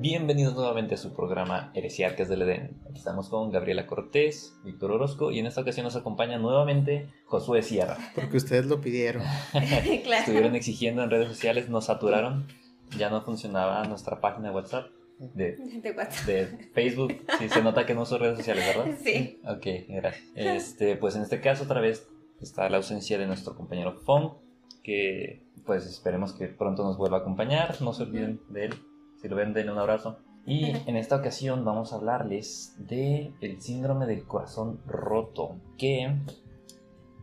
Bienvenidos nuevamente a su programa Heresiarcas del Edén. Aquí estamos con Gabriela Cortés, Víctor Orozco y en esta ocasión nos acompaña nuevamente Josué Sierra. Porque ustedes lo pidieron. claro. Estuvieron exigiendo en redes sociales, nos saturaron, ya no funcionaba nuestra página de WhatsApp, de, De WhatsApp. de Facebook. Sí, se nota que no uso redes sociales, ¿verdad? Sí. Ok, gracias. Este, pues en este caso otra vez está la ausencia de nuestro compañero Fong, que pues esperemos que pronto nos vuelva a acompañar, no se olviden de él, si lo ven denle un abrazo. Y en esta ocasión vamos a hablarles de el síndrome del corazón roto, que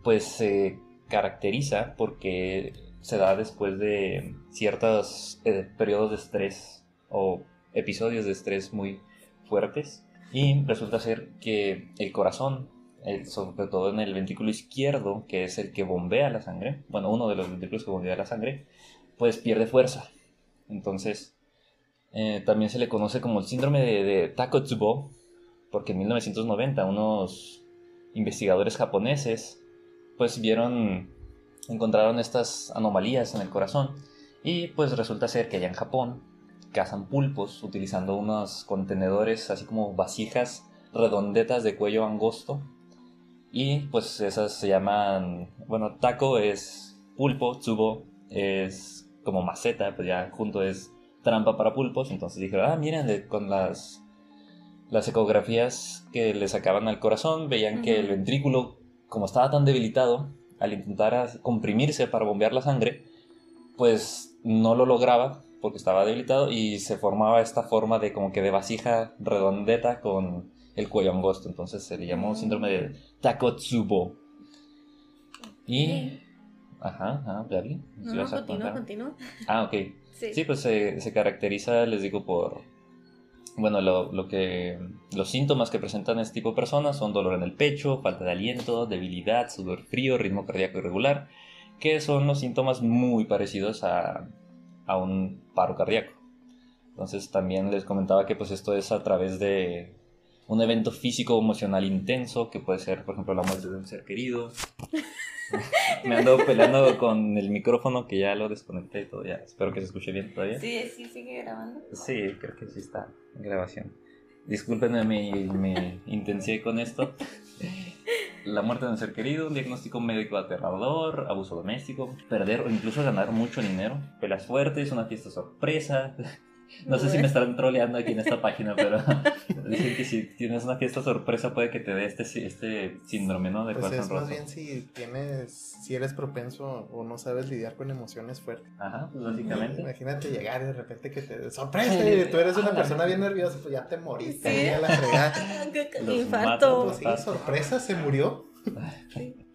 pues se caracteriza porque se da después de ciertos eh, periodos de estrés o episodios de estrés muy fuertes y resulta ser que el corazón, el- sobre todo en el ventrículo izquierdo, que es el que bombea la sangre, bueno, uno de los ventrículos que bombea la sangre, pues pierde fuerza. Entonces, eh, también se le conoce como el síndrome de, de Takotsubo, porque en 1990 unos investigadores japoneses pues vieron, encontraron estas anomalías en el corazón. Y pues resulta ser que allá en Japón cazan pulpos utilizando unos contenedores así como vasijas redondetas de cuello angosto. Y pues esas se llaman, bueno, taco es pulpo, tsubo es como maceta, pues ya junto es trampa para pulpos, entonces dijeron, ah, miren, con las, las ecografías que le sacaban al corazón, veían que el ventrículo, como estaba tan debilitado, al intentar comprimirse para bombear la sangre, pues no lo lograba porque estaba debilitado y se formaba esta forma de como que de vasija redondeta con el cuello angosto, entonces se le llamó Mm. síndrome de Takotsubo. Y... Ajá, ajá, Gaby, No, ¿sí no, continúa, continúa. Ah, ok. Sí. Pues se, se caracteriza, les digo, por... Bueno, lo, lo que... Los síntomas que presentan este tipo de personas son dolor en el pecho, falta de aliento, debilidad, sudor frío, ritmo cardíaco irregular, que son los síntomas muy parecidos a, a un paro cardíaco. Entonces también les comentaba que pues esto es a través de un evento físico o emocional intenso, que puede ser, por ejemplo, la muerte de un ser querido. Me ando peleando con el micrófono que ya lo desconecté y todo, ya espero que se escuche bien todavía. Sí, sí, sigue grabando. Sí, creo que sí está en grabación. Discúlpenme mi, mi intensidad con esto. La muerte de un ser querido, un diagnóstico médico aterrador, abuso doméstico, perder o incluso ganar mucho dinero, pelas fuertes, una fiesta sorpresa. No sé si me estarán troleando aquí en esta página, pero dicen que si tienes una fiesta sorpresa puede que te dé este, este síndrome, ¿no? De Pues corazón es más bien si tienes, si eres propenso o no sabes lidiar con emociones fuertes. Ajá, pues básicamente. Imagínate llegar y de repente que te sorpresa y tú eres una Ah, persona bien nerviosa, pues ya te moriste Sí. ahí a la fregada. Infarto. Pues sí, sorpresa, se murió.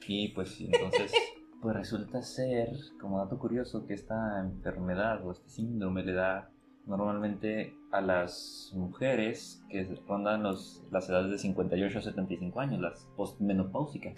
Y pues sí, entonces, pues resulta ser, como dato curioso, que esta enfermedad o este síndrome le da normalmente a las mujeres que rondan los, las edades de 58 a 75 años, las postmenopáusicas.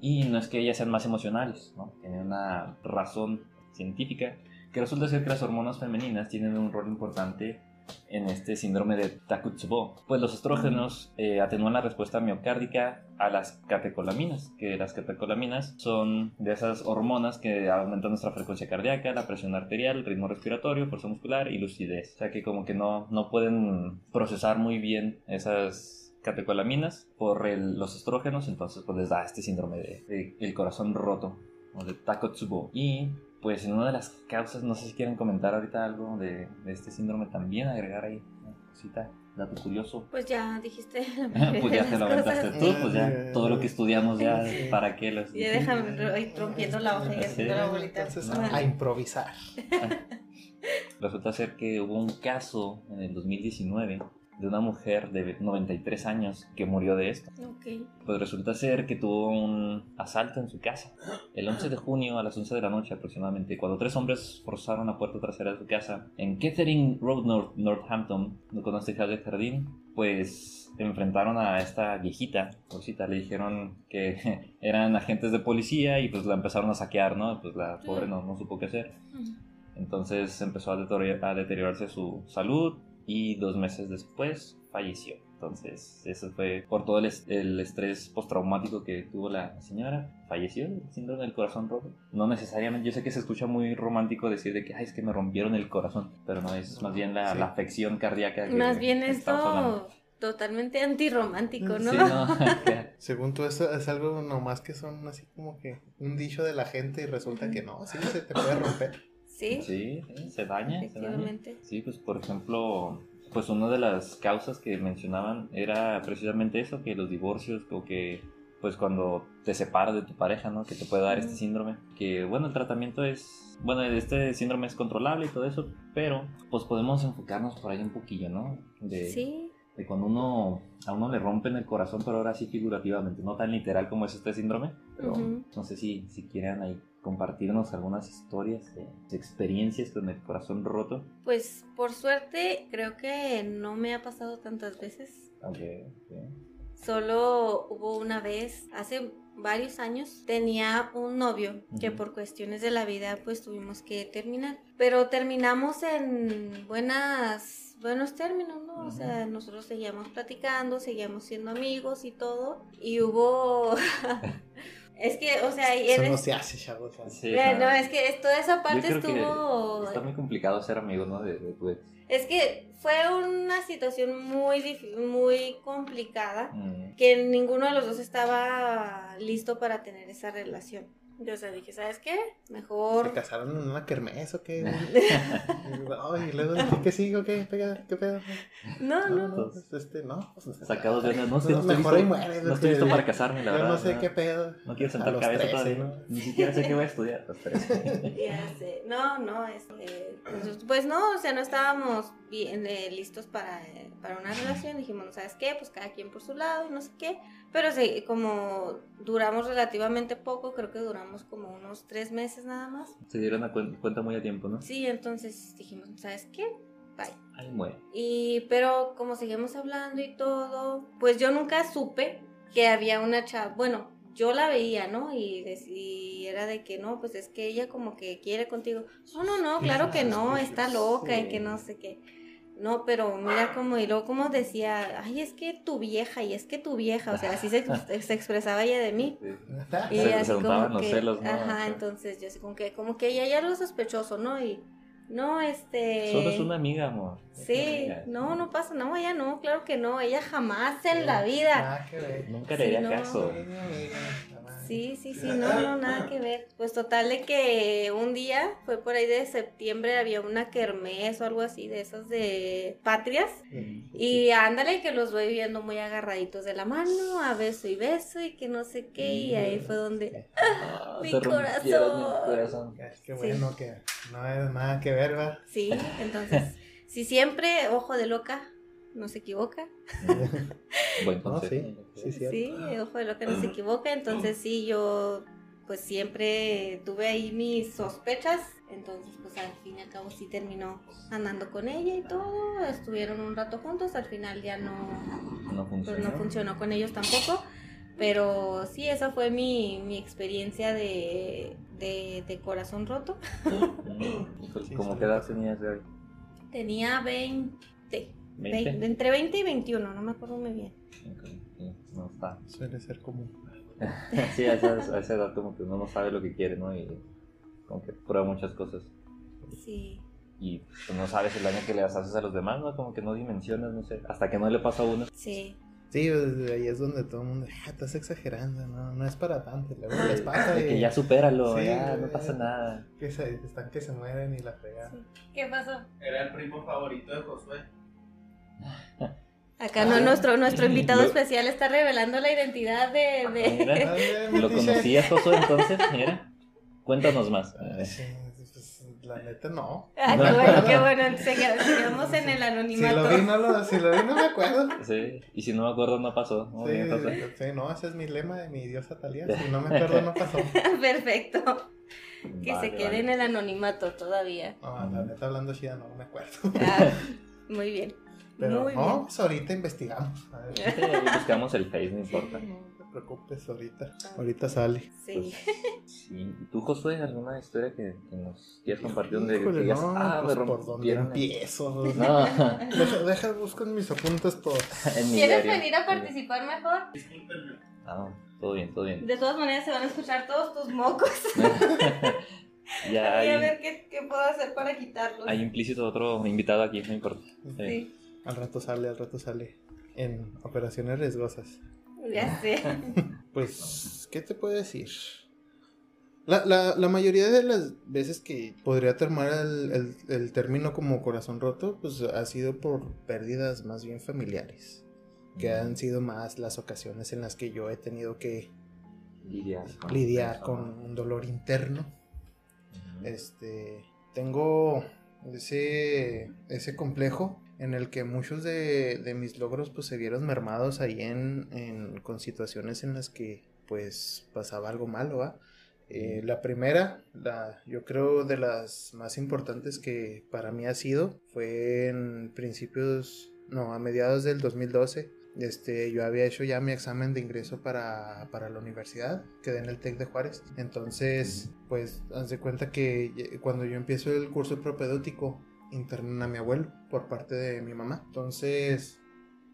Y no es que ellas sean más emocionales, ¿no? Tienen una razón científica que resulta ser que las hormonas femeninas tienen un rol importante en este síndrome de Takotsubo. Pues los estrógenos eh, atenúan la respuesta miocárdica a las catecolaminas, que las catecolaminas son de esas hormonas que aumentan nuestra frecuencia cardíaca, la presión arterial, el ritmo respiratorio, fuerza muscular y lucidez. O sea que como que no, no pueden procesar muy bien esas catecolaminas por los estrógenos, entonces pues les da este síndrome de, de el corazón roto o de Takotsubo. Y pues en una de las causas, no sé si quieren comentar ahorita algo de, de este síndrome también, agregar ahí una cosita, dato curioso. Pues ya dijiste. pues ya te lo aventaste tú, pues ya todo lo que estudiamos ya, Sí. ¿para qué los Ya déjame ahí rompiendo la hoja y haciendo la bolita. Entonces, a improvisar. Resulta ser que hubo un caso en el 2019 de una mujer de 93 años que murió de esto. Ok. Pues resulta ser que tuvo un asalto en su casa. El 11 de junio a las 11 de la noche aproximadamente, cuando tres hombres forzaron la puerta trasera de su casa en Kettering Road, North, Northampton, con este de jardín, pues enfrentaron a esta viejita, pobrecita, le dijeron que eran agentes de policía y pues la empezaron a saquear, ¿no? Pues la pobre no, no supo qué hacer. Entonces empezó a deterior- a deteriorarse su salud y dos meses después falleció. Entonces, eso fue por todo el, es- el estrés postraumático que tuvo la señora. Falleció del síndrome del corazón roto. No necesariamente, yo sé que se escucha muy romántico decir de que, ay, es que me rompieron el corazón. Pero no, es más bien la, Sí. la afección cardíaca. que Más bien esto totalmente antirromántico, ¿no? Sí, no, Según tú, eso es algo nomás que son así como que un dicho de la gente y resulta que no, sí, se te puede romper. Sí, sí, sí, se daña, se daña. efectivamente. Sí, pues por ejemplo, pues una de las causas que mencionaban era precisamente eso, que los divorcios o que pues cuando te separas de tu pareja, ¿no? Que te puede dar este síndrome. Que bueno, el tratamiento es, bueno, este síndrome es controlable y todo eso, pero pues podemos enfocarnos por ahí un poquillo, ¿no? De, Sí, de cuando uno, a uno le rompen el corazón, pero ahora sí figurativamente, no tan literal como es este síndrome, pero Ujú. no sé si, si quieran ahí compartirnos algunas historias de, experiencias con el corazón roto. pues por suerte creo que no me ha pasado tantas veces. Ok, ok. Solo hubo una vez, hace varios años, tenía un novio que por cuestiones de la vida pues tuvimos que terminar. Pero terminamos en buenas, buenos términos, ¿no? O sea, nosotros seguíamos platicando, seguíamos siendo amigos y todo. Y hubo... es que, o sea, Eso no eres... se hace, chavos. Sí, no, no, es que es- toda esa yo parte que estuvo... Está muy complicado ser amigo, ¿no? De, de tu ex. Es que fue una situación muy, muy complicada Mm, que ninguno de los dos estaba listo para tener esa relación. Yo, o sea, dije, ¿sabes qué? ¿Se Mejor... casaron en una kermés o qué? Ay, y luego, ¿qué sigo? ¿Qué, pega- qué pedo? No, no. No, pues, este, no. Pues, Sacados de onda. No, no, mejor ahí listo, mueres, no estoy listo para casarme, la Yo verdad. no sé qué pedo. No quiero sentar los cabeza 13, todavía. ¿no? Ni siquiera sé qué voy a estudiar. Los tres. Ya sé. No, no, este, pues, pues no, o sea, no estábamos bien eh, listos para, eh, para una relación. Dijimos, ¿sabes qué? Pues cada quien por su lado, no sé qué. Pero sí, como duramos relativamente poco, creo que duramos como unos tres meses nada más. Se dieron a cuen- cuenta muy a tiempo, ¿no? Sí, entonces dijimos, ¿sabes qué? Bye. Muere. Y, pero como seguimos hablando y todo, pues yo nunca supe que había una chava, bueno, yo la veía, ¿no? Y, y era de que no, pues es que ella como que quiere contigo. No, no, no, claro que no, está loca y que no sé qué. No, pero mira como, y luego como decía, ay, es que tu vieja, y es que tu vieja, o sea, así se, se expresaba ella de mí. Sí. Y Se- así se como los que, celos, ¿no? ajá, entonces yo así como que, como que ella ya lo sospechoso, ¿no? Y, no, este... Solo es una amiga, amor. Sí, amiga. no, no pasa, no, ella no, claro que no, ella jamás en la vida. Nada que ver. Nunca Sí, le haría no. caso. Sí, mi. Sí, sí, sí, no, no, nada que ver. Pues total de que un día, fue por ahí de septiembre, había una kermés o algo así de esas de patrias. Y ándale que los voy viendo muy agarraditos de la mano, a beso y beso y que no sé qué, y ahí fue donde... Ah, Mi te rompieron corazón. el corazón. Es que bueno que no hay nada que ver. Sí, entonces, si siempre, ojo de loca, no se equivoca. Buen No, consejo. sí, sí, cierto. Sí, ojo de loca no se equivoca, entonces sí, yo pues siempre tuve ahí mis sospechas, entonces pues al fin y al cabo sí terminó andando con ella y todo, estuvieron un rato juntos, al final ya no, No pues funciona. no funcionó con ellos tampoco, pero sí, esa fue mi, mi experiencia de, de, de corazón roto. Sí, ¿Cómo qué edad tenías, Gaby? Tenía 20, ¿20? 20, entre 20 y 21, no me acuerdo muy bien. Ok, sí, No está. Suele ser común. Sí, a esa, a esa edad como que uno no sabe lo que quiere, ¿no? Y como que prueba muchas cosas. Sí. Y pues, no sabes el daño que le haces a los demás, ¿no? Como que no dimensionas, no sé. Hasta que no le pasa a uno. Sí, Sí, desde ahí es donde todo el mundo, ah, estás exagerando, no, no es para tanto. y Luego les pasa De que y ya supéralo, Sí, ya, no pasa nada. que se, están que se mueren y la fregan. ¿Qué pasó? Era el primo favorito de Josué. Acá no, Ah. nuestro, nuestro invitado Lo- especial está revelando la identidad de... de- Mira, Ay, ¿lo conocías, Josué, entonces? Mira, cuéntanos más. Ay, sí, pues, la neta no. Ah, qué bueno, qué bueno, sigamos en el Si anonimato. lo vi, no lo, si lo vi, no me acuerdo. Sí, y si no me acuerdo, no pasó. Sí, sí, no, ese es mi lema de mi diosa Talía. Si no me acuerdo, no pasó. Perfecto. Que Vale, se quede vale. en el anonimato todavía. No, la neta hablando chida, no me acuerdo. Ah, muy bien. Pero muy no, pues ahorita investigamos. A ver. Sí, ahí buscamos el Face, no importa. bien. preocupes, ahorita. Ahorita sale. Sí. Sí. ¿Y tú, Josué, alguna historia que, que nos quieras compartir donde Híjole, digas, no, ah, pues, me por dónde rompieron el-" empiezo. No, Deja, deja, busco en mis apuntes todo. en mi ¿Quieres diario. venir a participar mejor? Discúlpenme. Ah, todo bien, todo bien. De todas maneras se van a escuchar todos tus mocos. ya Voy a hay, ver qué, qué puedo hacer para quitarlos. hay implícito otro invitado aquí, no importa. Sí. Al rato sale, al rato sale. En operaciones riesgosas. ya sé. Pues, ¿qué te puedo decir? La, la, la mayoría de las veces que podría tomar el, el, el término como corazón roto, pues ha sido por pérdidas más bien familiares. Que han sido más las ocasiones en las que yo he tenido que lidiar con, lidiar con un dolor interno. Este, tengo ese, ese complejo en el que muchos de, de mis logros pues se vieron mermados ahí en, en- con situaciones en las que pues pasaba algo malo, ¿va? Eh, la primera, la, yo creo de las más importantes que para mí ha sido, fue en principios, no, a mediados del 2012. Este, yo había hecho ya mi examen de ingreso para, para la universidad, quedé en el TEC de Juárez. Entonces, pues, haz de cuenta que ye- cuando yo empiezo el curso propedéutico, internan a mi abuelo por parte de mi mamá. Entonces,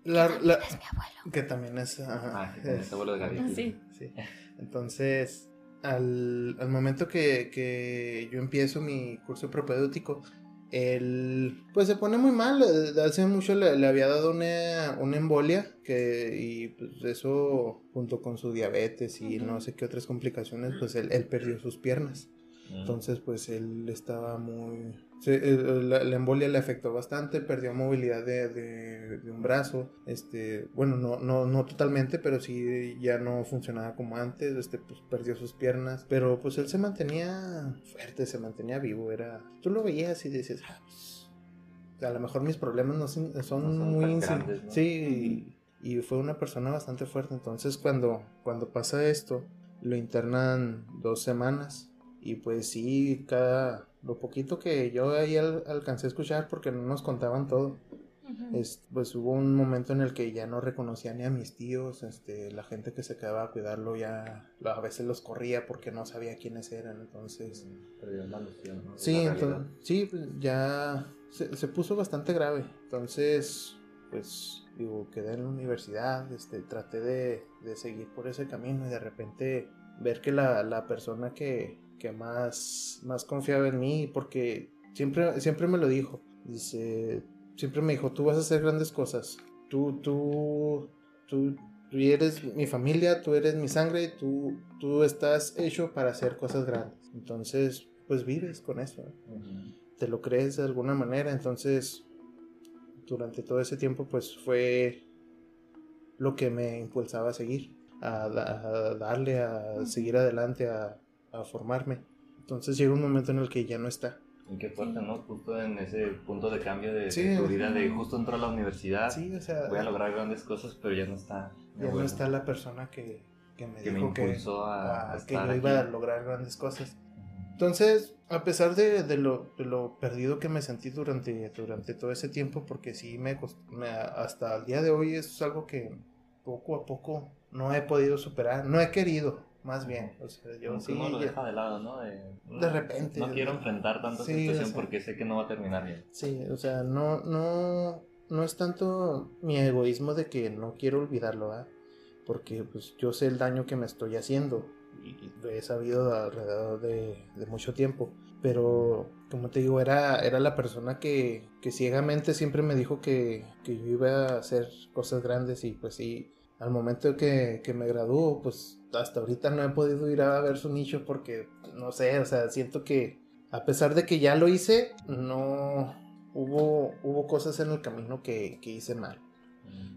la, la- Es mi abuelo. que también es... ajá, Ah, también es abuelo de Gaby. Sí. Sí. Entonces, al, al momento que, que yo empiezo mi curso propedéutico, él pues se pone muy mal. Hace mucho le, le había dado una, una embolia que, y pues eso junto con su diabetes y no sé qué otras complicaciones, pues él, él perdió sus piernas. Entonces, pues él estaba muy. Se- la, la embolia le afectó bastante, perdió movilidad de, de- de un brazo. Este, bueno, no, no, no totalmente, pero sí ya no funcionaba como antes. Este, pues perdió sus piernas. Pero pues él se mantenía fuerte, se mantenía vivo. Era. Tú lo veías y decías, ah, pues, a lo mejor mis problemas no son, son No son muy. grandes, ¿no? Sí, y, y fue una persona bastante fuerte. Entonces, cuando, cuando pasa esto, lo internan dos semanas. Y pues sí, cada lo poquito que yo ahí al- alcancé a escuchar porque no nos contaban todo. Es, pues hubo un momento en el que ya no reconocía ni a mis tíos, este, la gente que se quedaba a cuidarlo ya a veces los corría porque no sabía quiénes eran, entonces Perdió la noción, ¿no? sí, la entonces, sí, pues, ya se, se puso bastante grave, entonces pues digo quedé en la universidad, este, traté de, de seguir por ese camino y de repente ver que la, la persona que, que más, más confiaba en mí, porque siempre, siempre me lo dijo, dice, siempre me dijo, tú vas a hacer grandes cosas, tú, tú, tú, tú eres mi familia, tú eres mi sangre, tú, tú estás hecho para hacer cosas grandes. Entonces, pues vives con eso, te lo crees de alguna manera, entonces durante todo ese tiempo pues fue lo que me impulsaba a seguir, a darle, a seguir adelante, a, a formarme. Entonces llega un momento en el que ya no está. Y qué fuerte, ¿no? Justo en ese punto de cambio de, de Sí. tu vida, de justo entró a la universidad, Sí, o sea, voy a lograr grandes cosas, pero ya no está. ya no está la persona que, que me que me dijo que, impulsó a, a- a que yo iba a lograr grandes cosas. Entonces, a pesar de, de lo, de lo perdido que me sentí durante, durante todo ese tiempo, porque sí me, cost- me- hasta el día de hoy es algo que poco a poco no he podido superar, no he querido, más bien. O sea, yo Como que sí, uno lo deja de lado, ¿no? De, De repente. No quiero enfrentar Sí, esta situación o sea. porque sé que no va a terminar bien. sí, o sea, no, no, no es tanto mi egoísmo de que no quiero olvidarlo, ¿verdad? Porque pues yo sé el daño que me estoy haciendo y lo he sabido alrededor de, de mucho tiempo. Pero, como te digo, era, era la persona que, que ciegamente siempre me dijo que, que yo iba a hacer cosas grandes y pues sí, al momento que, que me graduó, pues hasta ahorita no he podido ir a ver su nicho porque, no sé, o sea, siento que a pesar de que ya lo hice, no hubo, hubo cosas en el camino que, que hice mal.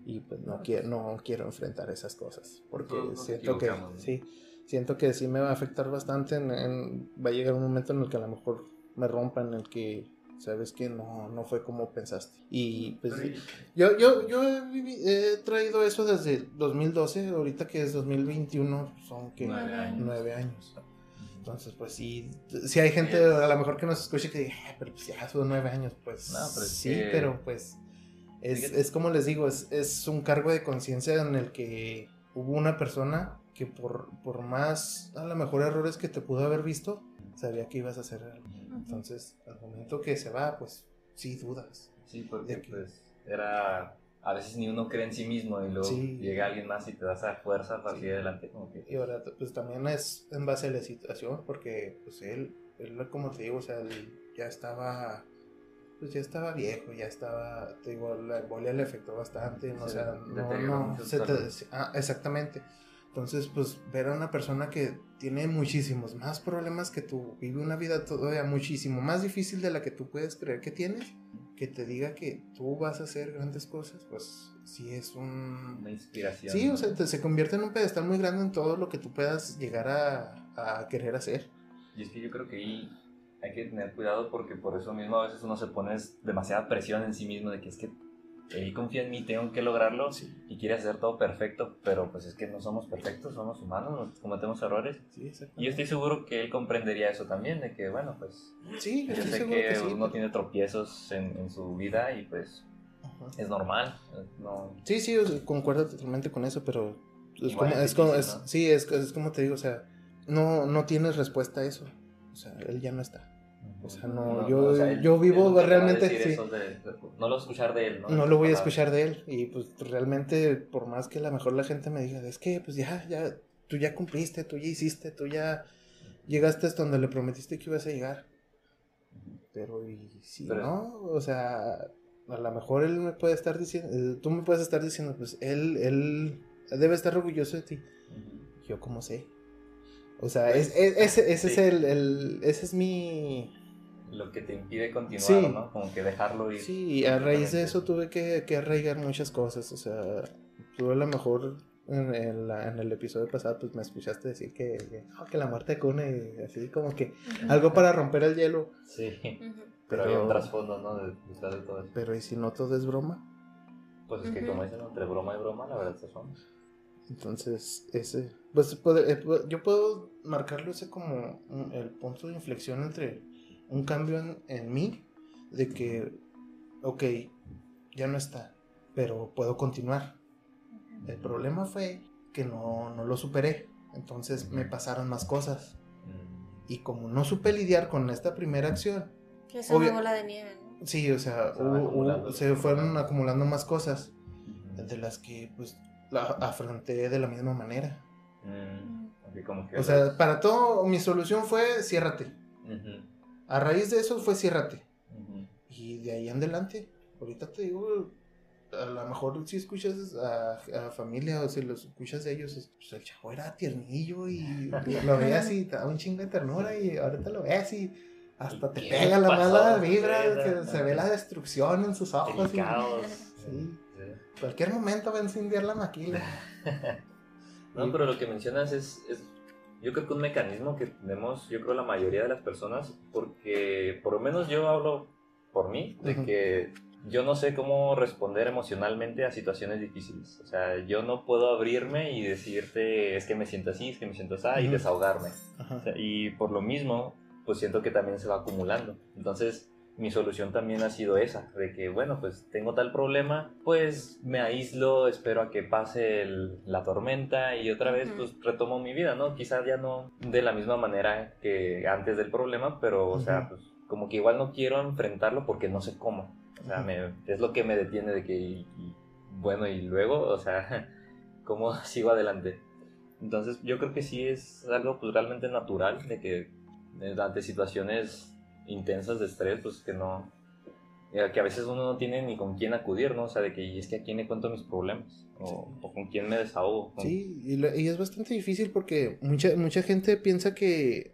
Y pues no quiero, no quiero enfrentar esas cosas porque siento que sí, siento que sí me va a afectar bastante, en- en- va a llegar un momento en el que a lo mejor me rompa, en el que sabes que no, no fue como pensaste y pues yo, yo, yo he, he traído eso desde 2012, ahorita que es 2021, son que Nueve años. nueve años. Entonces, pues sí, si hay gente a lo mejor que nos escuche que diga, "Ah, pero pues ya son nueve años, pues No, pero es sí, que- pero pues es, es como les digo, es, es un cargo de conciencia en el que hubo una persona que por, por más, a lo mejor errores que te pudo haber visto, sabía que ibas a hacer algo. Entonces, al momento que se va, pues sí dudas. Sí, porque que- pues era... A veces ni uno cree en sí mismo y luego Sí. llega alguien más y te da esa fuerza para Sí. seguir adelante como que... Y ahora, pues también es en base a la situación, porque pues él, él como te digo, o sea, él ya estaba, pues ya estaba viejo, ya estaba, te digo, la embolia le afectó bastante, ¿no? o sea, no, no, se te- ah, exactamente. Entonces, pues ver a una persona que tiene muchísimos más problemas que tú, vive una vida todavía muchísimo más difícil de la que tú puedes creer que tienes, que te diga que tú vas a hacer grandes cosas, pues sí es un, Una inspiración. Sí, ¿no? o sea, te- se convierte en un pedestal muy grande en todo lo que tú puedas llegar a, a querer hacer. Y es que yo creo que ahí hay que tener cuidado porque por eso mismo a veces uno se pone demasiada presión en sí mismo de que es que él confía en mí, tengo que lograrlo y quiere hacer todo perfecto, pero pues es que no somos perfectos, somos humanos, nos cometemos errores. Sí. Y yo estoy seguro que él comprendería eso también, de que bueno, pues Sí, yo sé seguro que, que uno tiene tropiezos en, en su vida y pues Ajá. es normal. No, Sí, sí, concuerdo totalmente con eso, pero es Igual como, sí, es, es como te digo, o sea, no, no tienes respuesta a eso. O sea, él ya no está. O sea, no, yo- yo vivo él realmente, sí. de- no lo escuchar de él, ¿no? No lo voy a escuchar de él. Y pues realmente, por más que a lo mejor la gente me diga, es que pues ya, ya, tú ya cumpliste, tú ya hiciste, tú ya llegaste hasta donde le prometiste que ibas a llegar. Pero y si Pero- no, o sea, a lo mejor él me puede estar diciendo, eh, tú me puedes estar diciendo, pues él, él debe estar orgulloso de ti. Yo como sé. O sea, es, es- ese, ese es el, el- ese es mi, Lo que te impide continuar, Sí. ¿no? Como que dejarlo ir. Sí, y a raíz de eso tuve que, que arraigar muchas cosas. O sea, tú a lo mejor en, la- en el episodio pasado pues me escuchaste decir que, que, que la muerte de Kune, así como que algo para romper el hielo. Sí, Ujú. pero hay un Pero- trasfondo, ¿no? De- Detrás de todo eso. Pero ¿y si no todo es broma? Pues es que como dicen, entre broma y broma, la verdad se son. Entonces, ese, pues puede- eh, pu- yo puedo marcarlo ese como un- el punto de inflexión entre un cambio en, en mí, de que, ok, ya no está, pero puedo continuar. El problema fue que no, no lo superé, entonces me pasaron más cosas. Mm, Y como no supe lidiar con esta primera acción, Que es una bola de nieve, ¿no? sí, o sea, Se hubo- se fueron acumulando más cosas, de las que pues la afronté de la misma manera. Mm, así como que... O sea, para todo mi solución fue ciérrate. A raíz de eso fue ciérrate. Y de ahí en adelante, ahorita te digo, a lo mejor si escuchas a, a familia o si los escuchas de ellos, pues el chavo era tiernillo y lo veías y te daba un chingo de ternura y ahorita lo ves y hasta te ¿Qué pega la mala vibra, se ve la destrucción en sus ojos. y-. Sí. Cualquier momento va a incendiar la maquila. No, pero lo que mencionas es, es, yo creo que un mecanismo que tenemos, yo creo la mayoría de las personas, porque por lo menos yo hablo por mí, de Ujú. que yo no sé cómo responder emocionalmente a situaciones difíciles. O sea, yo no puedo abrirme y decirte, es que me siento así, es que me siento así, y Ujú. desahogarme. Ajá. O sea, y por lo mismo, pues siento que también se va acumulando. Entonces, mi solución también ha sido esa, de que, bueno, pues tengo tal problema, pues me aíslo, espero a que pase el- la tormenta y otra vez pues retomo mi vida, ¿no? Quizás ya no de la misma manera que antes del problema, pero, o sea, pues como que igual no quiero enfrentarlo porque no sé cómo. O sea, me- es lo que me detiene de que, y- y, bueno, y luego, o sea, ¿cómo sigo adelante? Entonces yo creo que sí es algo pues realmente natural de que eh, ante situaciones intensas de estrés pues que no eh, que a veces uno no tiene ni con quién acudir, ¿no? O sea, de que y es que a quién le cuento mis problemas o, o con quién me desahogo. con- Sí, y, lo- y es bastante difícil porque mucha, mucha gente piensa que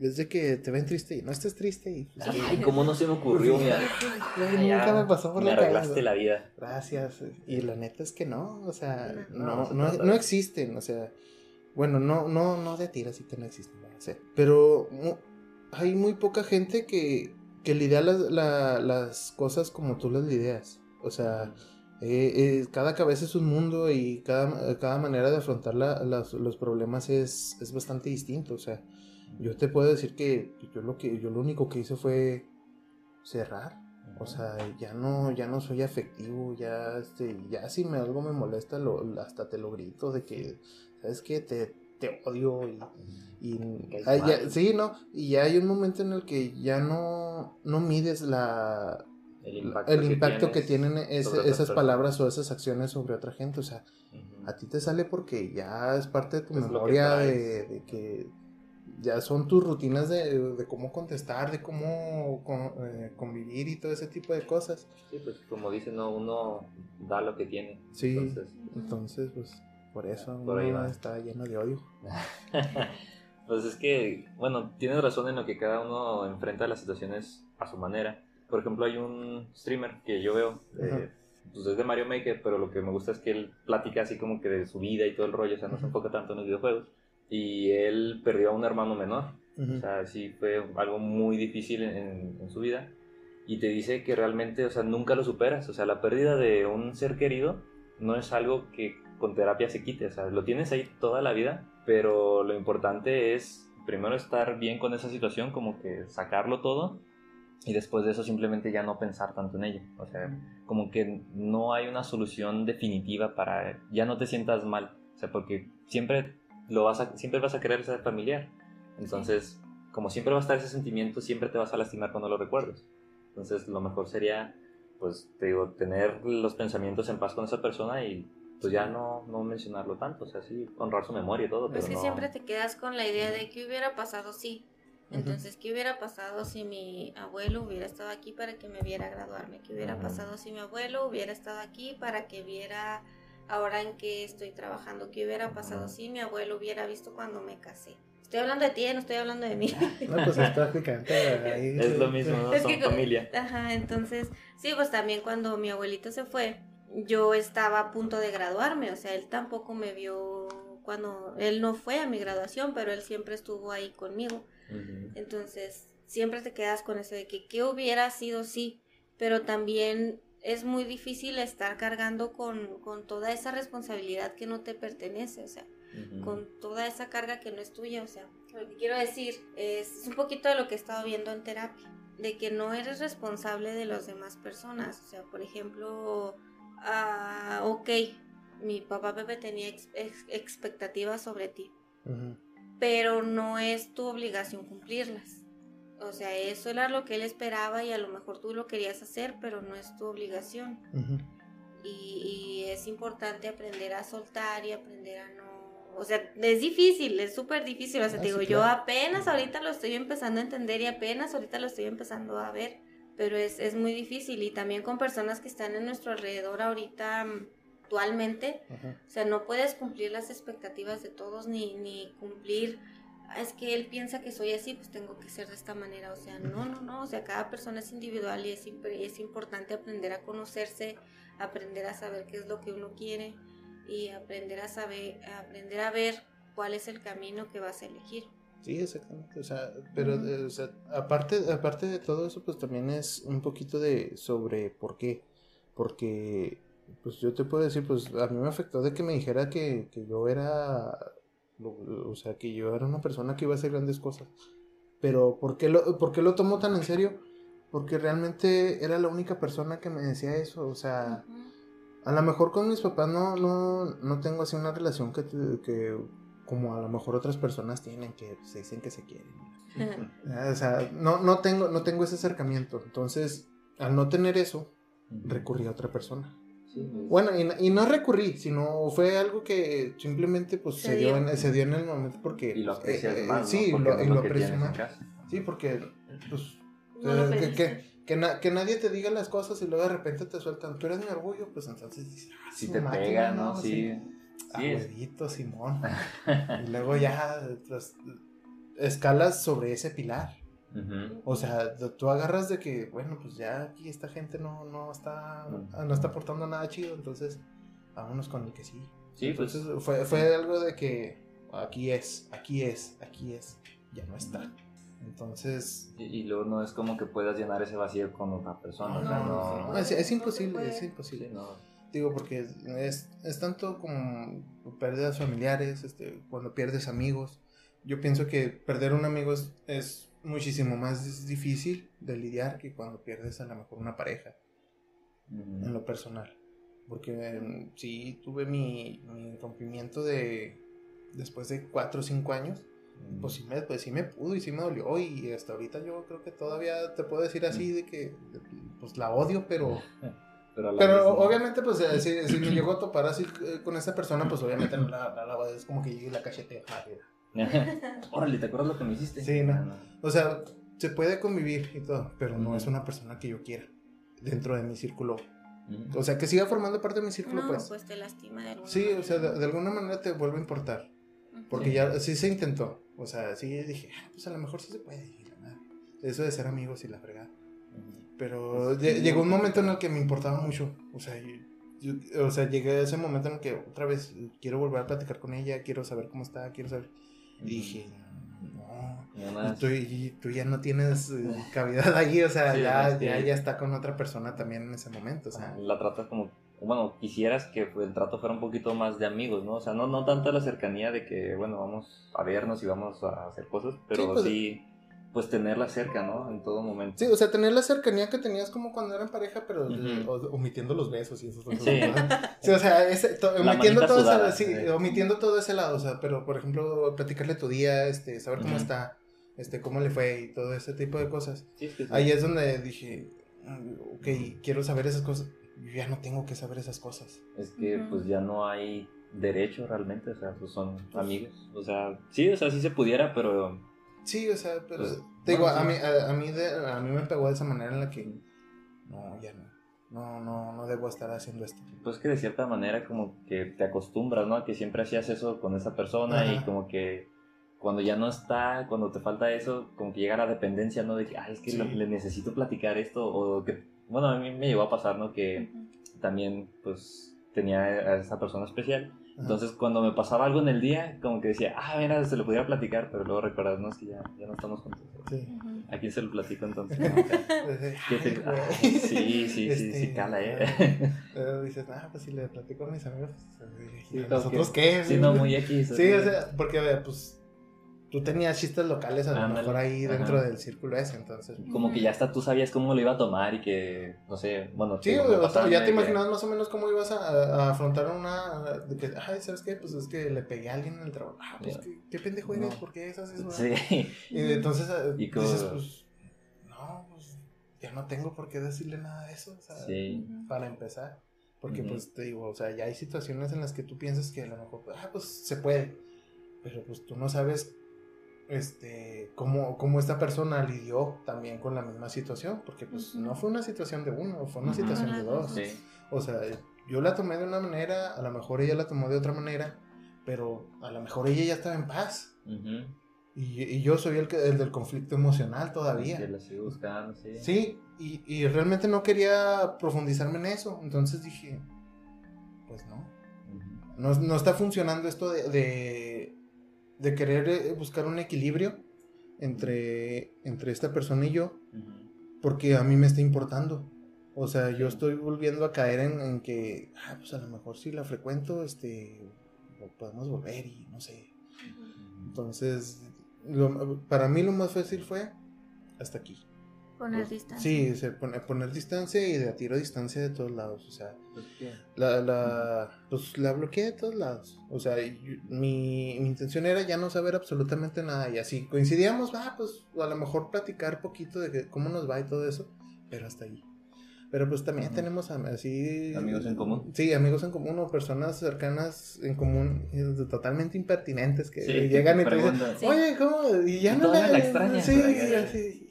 es de que te ven triste y no estés triste y pues, Ay, cómo no se me ocurrió, mira. Güey, Ya, nunca me pasó por me la cabeza. arreglaste la vida. Gracias. Y la neta es que no, o sea, No, no, no no, existen, o sea, bueno, no, no, no de tira, así que no existen, no sé. Pero hay muy poca gente que, que lidia las, la- las cosas como tú las lidias. O sea, eh, eh, cada cabeza es un mundo y cada, cada manera de afrontar la- las- los problemas es, es bastante distinto. O sea, yo te puedo decir que yo lo que yo lo único que hice fue cerrar O sea, ya no, ya no soy afectivo, ya, este, ya si me, algo me molesta, lo, hasta te lo grito de que, ¿sabes qué? Te, te odio y, y ah, ya- sí, ¿no? Y ya hay un momento en el que ya no, no mides la, El impacto, el impacto que, tienen otras esas palabras o esas acciones sobre otra gente. O sea, a ti te sale porque ya es parte de tu Es que memoria de, de que ya son tus rutinas de, de cómo contestar, de cómo con- eh, convivir y todo ese tipo de cosas. Sí, pues como dicen, ¿no? uno da lo que tiene. Sí, Entonces, entonces pues por eso Por uno está lleno de odio. pues es que, bueno, tienes razón en lo que cada uno enfrenta las situaciones a su manera. Por ejemplo, hay un streamer que yo veo, eh, pues es de Mario Maker, pero lo que me gusta es que él platica así como que de su vida y todo el rollo, o sea, no se enfoca tanto en los videojuegos. Y él perdió a un hermano menor, o sea, sí fue algo muy difícil en, en su vida. Y te dice que realmente, o sea, nunca lo superas. O sea, la pérdida de un ser querido no es algo que con terapia se quite. O sea, lo tienes ahí toda la vida, pero lo importante es primero estar bien con esa situación, como que sacarlo todo. Y después de eso simplemente ya no pensar tanto en ello. O sea, como que no hay una solución definitiva para ya no te sientas mal. O sea, porque siempre lo vas a, siempre vas a querer ser familiar. Entonces, como siempre va a estar ese sentimiento, siempre te vas a lastimar cuando lo recuerdes. Entonces, lo mejor sería, pues, te digo, tener los pensamientos en paz con esa persona y pues ya no, no mencionarlo tanto. O sea, sí, honrar su memoria y todo, pero Es que no... siempre te quedas con la idea de qué hubiera pasado si. Ujú. Entonces, ¿qué hubiera pasado si mi abuelo hubiera estado aquí para que me viera graduarme? ¿Qué hubiera Ujú. pasado si mi abuelo hubiera estado aquí para que viera ahora en qué estoy trabajando? ¿Qué hubiera pasado Ujú. si mi abuelo hubiera visto cuando me casé? Estoy hablando de ti, no estoy hablando de mí. No, pues es prácticamente ahí. Es lo mismo, ¿no? Es Son que familia. Ajá, entonces, sí, pues también cuando mi abuelito se fue, yo estaba a punto de graduarme, o sea, él tampoco me vio cuando, él no fue a mi graduación, pero él siempre estuvo ahí conmigo. Entonces, siempre te quedas con eso de que qué hubiera sido sí, pero también es muy difícil estar cargando con, con toda esa responsabilidad que no te pertenece, o sea, con toda esa carga que no es tuya, o sea, lo que quiero decir es un poquito de lo que he estado viendo en terapia, de que no eres responsable de las demás personas, o sea, por ejemplo, ah, ok, mi papá Pepe tenía ex- ex- expectativas sobre ti, pero no es tu obligación cumplirlas. O sea, eso era lo que él esperaba y a lo mejor tú lo querías hacer, pero no es tu obligación. Y, y es importante aprender a soltar y aprender a no... O sea, es difícil, es súper difícil. O sea, Ah, te digo, sí, yo apenas ahorita lo estoy empezando a entender y apenas ahorita lo estoy empezando a ver. Pero es, es muy difícil y también con personas que están en nuestro alrededor ahorita mm, actualmente. Ajá. O sea, no puedes cumplir las expectativas de todos ni, ni cumplir, "Ah, es que él piensa que soy así, pues tengo que ser de esta manera. O sea, no, no, no. O sea, cada persona es individual y es, es importante aprender a conocerse, aprender a saber qué es lo que uno quiere y aprender a saber, aprender a ver cuál es el camino que vas a elegir. Sí, exactamente. O sea, pero, eh, o sea, aparte, aparte de todo eso, pues también es un poquito de sobre por qué. Porque, pues yo te puedo decir, pues a mí me afectó de que me dijera que, que yo era, o sea, que yo era una persona que iba a hacer grandes cosas. Pero, ¿por qué lo, por qué lo tomo tan en serio? Porque realmente era la única persona que me decía eso. O sea, a lo mejor con mis papás no, no, no tengo así una relación que, que como a lo mejor otras personas tienen, que se dicen que se quieren. Ah, O sea, no, no, tengo, no tengo ese acercamiento. Entonces, al no tener eso, recurrí a otra persona. Sí, pues, Bueno, y, no- y no recurrí, sino fue algo que simplemente pues, Se se, dio. en, se dio en el momento porque... y lo aprecias eh, eh, más, ¿no? Sí, Porque lo, no es y lo aprecio más. casa. Sí, porque pues, No lo eh, que, que, que, na- que nadie te diga las cosas y luego de repente te sueltan, tú eres mi orgullo, pues entonces dices, ah, Si te máquina, pega, ¿no? Sí. Sí, es- huevito, Simón. y luego ya pues, escalas sobre ese pilar. O sea, tú agarras de que, bueno, pues ya aquí esta gente no, no está no está aportando nada chido, entonces vámonos con el que sí. Sí, pues fue, fue algo de que aquí es, aquí es, aquí es, ya no está. Entonces, Y, y luego no es como que puedas llenar ese vacío con otra persona. o sea, No, no, no, es, es no se imposible, es sí, imposible. no. Digo, porque es, es tanto como pérdidas familiares, este, cuando pierdes amigos. Yo pienso que perder un amigo es, es muchísimo más difícil de lidiar que cuando pierdes a lo mejor una pareja, en lo personal. Porque mm, sí tuve mi, mi rompimiento de después de 4 o 5 años. Pues sí, me, pues sí me pudo y sí me dolió y hasta ahorita yo creo que todavía te puedo decir así de que pues la odio, pero... Pero, no. obviamente, pues, eh, si, si me llego a topar así eh, con esta persona, pues obviamente no la, la, la- es como que llegue la cachete. mira. Órale, ¿te acuerdas lo que me hiciste? Sí, no. Ah, O sea, se puede convivir y todo, pero no es una persona que yo quiera dentro de mi círculo. O sea, que siga formando parte de mi círculo, No, pues. pues te lastima de alguna Sí, o sea, de, de alguna manera te vuelve a importar. Porque Sí. ya sí se intentó. O sea, sí dije, "Ah, pues a lo mejor sí se puede. Eso de ser amigos y la fregada. Pero sí. llegó un momento en el que me importaba mucho. O sea, yo- yo- o sea, llegué a ese momento en el que otra vez quiero volver a platicar con ella, quiero saber cómo está, quiero saber. Y dije, no, Nada y tú, y tú ya no tienes eh, cavidad ahí, o sea, Sí, ya, ya, ya está con otra persona también en ese momento, o sea. la tratas como, bueno, quisieras que el trato fuera un poquito más de amigos, ¿no? O sea, no, no tanto la cercanía de que, bueno, vamos a vernos y vamos a hacer cosas, pero pues- sí, pues, tenerla cerca, ¿no? En todo momento. Sí, o sea, tener la cercanía que tenías como cuando eran pareja, pero o- omitiendo los besos y esas cosas. Sí. o sea, ese, to- La omitiendo todo sudada, ese, sí, sí. omitiendo todo ese lado, o sea, pero por ejemplo, platicarle tu día, este, saber cómo está, este, cómo le fue y todo ese tipo de cosas. Sí, es que sí. Ahí es donde dije, ok, quiero saber esas cosas. Yo ya no tengo que saber esas cosas. Es que pues ya no hay derecho realmente, o sea, pues son amigos. O sea, sí, o sea, sí se pudiera, pero Sí, o sea, pero Pues, te digo, bueno, a, mí, a, a mí de- a mí me pegó de esa manera en la que no, ya no. No, no, no debo estar haciendo esto. pues que de cierta manera como que te acostumbras, ¿no? A que siempre hacías eso con esa persona y como que cuando ya no está, cuando te falta eso, como que llega la dependencia, ¿no? De que, ay, es que Sí. le, le necesito platicar esto o que, bueno, a mí me llegó a pasar, ¿no? Que también pues tenía a esa persona especial. Entonces cuando me pasaba algo en el día, como que decía, ah, mira, se lo pudiera platicar, pero luego recuerdas, no, es que ya, ya no estamos juntos. Sí. ¿A quién se lo platico entonces? No, o sea, ¿qué te- Ay, güey. Ay, sí, sí, sí, Este, sí, cala, ¿eh? eh, dices, ah, pues si le platico a mis amigos, pues, Sí, ¿y como ¿nosotros que- qué? Sí, no, muy X. Sí, o sea, porque, a ver, pues, tú tenías chistes locales a lo Ándale. mejor ahí dentro Ajá. del círculo ese, entonces... Como que ya hasta tú sabías cómo lo iba a tomar y que, no sé, bueno, Sí, o sea, ya te que- imaginabas más o menos cómo ibas a, a afrontar una... De que, ay, ¿sabes qué? Pues es que le pegué a alguien en el trabajo. Ah, pues. ¿qué, qué pendejo eres? No. ¿Por qué haces eso? Sí. Y entonces eh, Y como- dices, pues, no, pues, ya no tengo por qué decirle nada de eso, o sea, Sí. Para empezar. Porque, pues, te digo, o sea, ya hay situaciones en las que tú piensas que a lo mejor, ah, pues, se puede. Pero, pues, tú no sabes, este, cómo, cómo esta persona lidió también con la misma situación. Porque, pues, no fue una situación de uno, fue una situación de dos. Sí. O sea, yo la tomé de una manera, a lo mejor ella la tomó de otra manera, pero a lo mejor ella ya estaba en paz. Y, y yo soy el, que, el del conflicto emocional todavía. Que la sigo buscando, sí. Sí, y, y realmente no quería profundizarme en eso. Entonces dije, pues no. No, no está funcionando esto de, de, de querer eh, buscar un equilibrio entre, entre esta persona y yo, porque a mí me está importando. O sea, yo estoy volviendo a caer en, en que, ah, pues a lo mejor si la frecuento, este, podemos volver y no sé. Entonces, lo- para mí lo más fácil fue hasta aquí. Poner Pues, distancia. Sí, se pone- poner distancia y de a tiro distancia de todos lados. O sea, la, la, pues la bloqueé de todos lados. O sea, yo- mi, mi intención era ya no saber absolutamente nada. Y así coincidíamos, va, pues a lo mejor platicar poquito de que- cómo nos va y todo eso, pero hasta ahí. Pero pues también Ujú. tenemos así... Amigos en común. Sí, amigos en común o personas cercanas en común eh, totalmente impertinentes que Sí, llegan y te dicen. Sí. oye, ¿cómo? Y ya Y no todavía la extrañas, Sí, y así,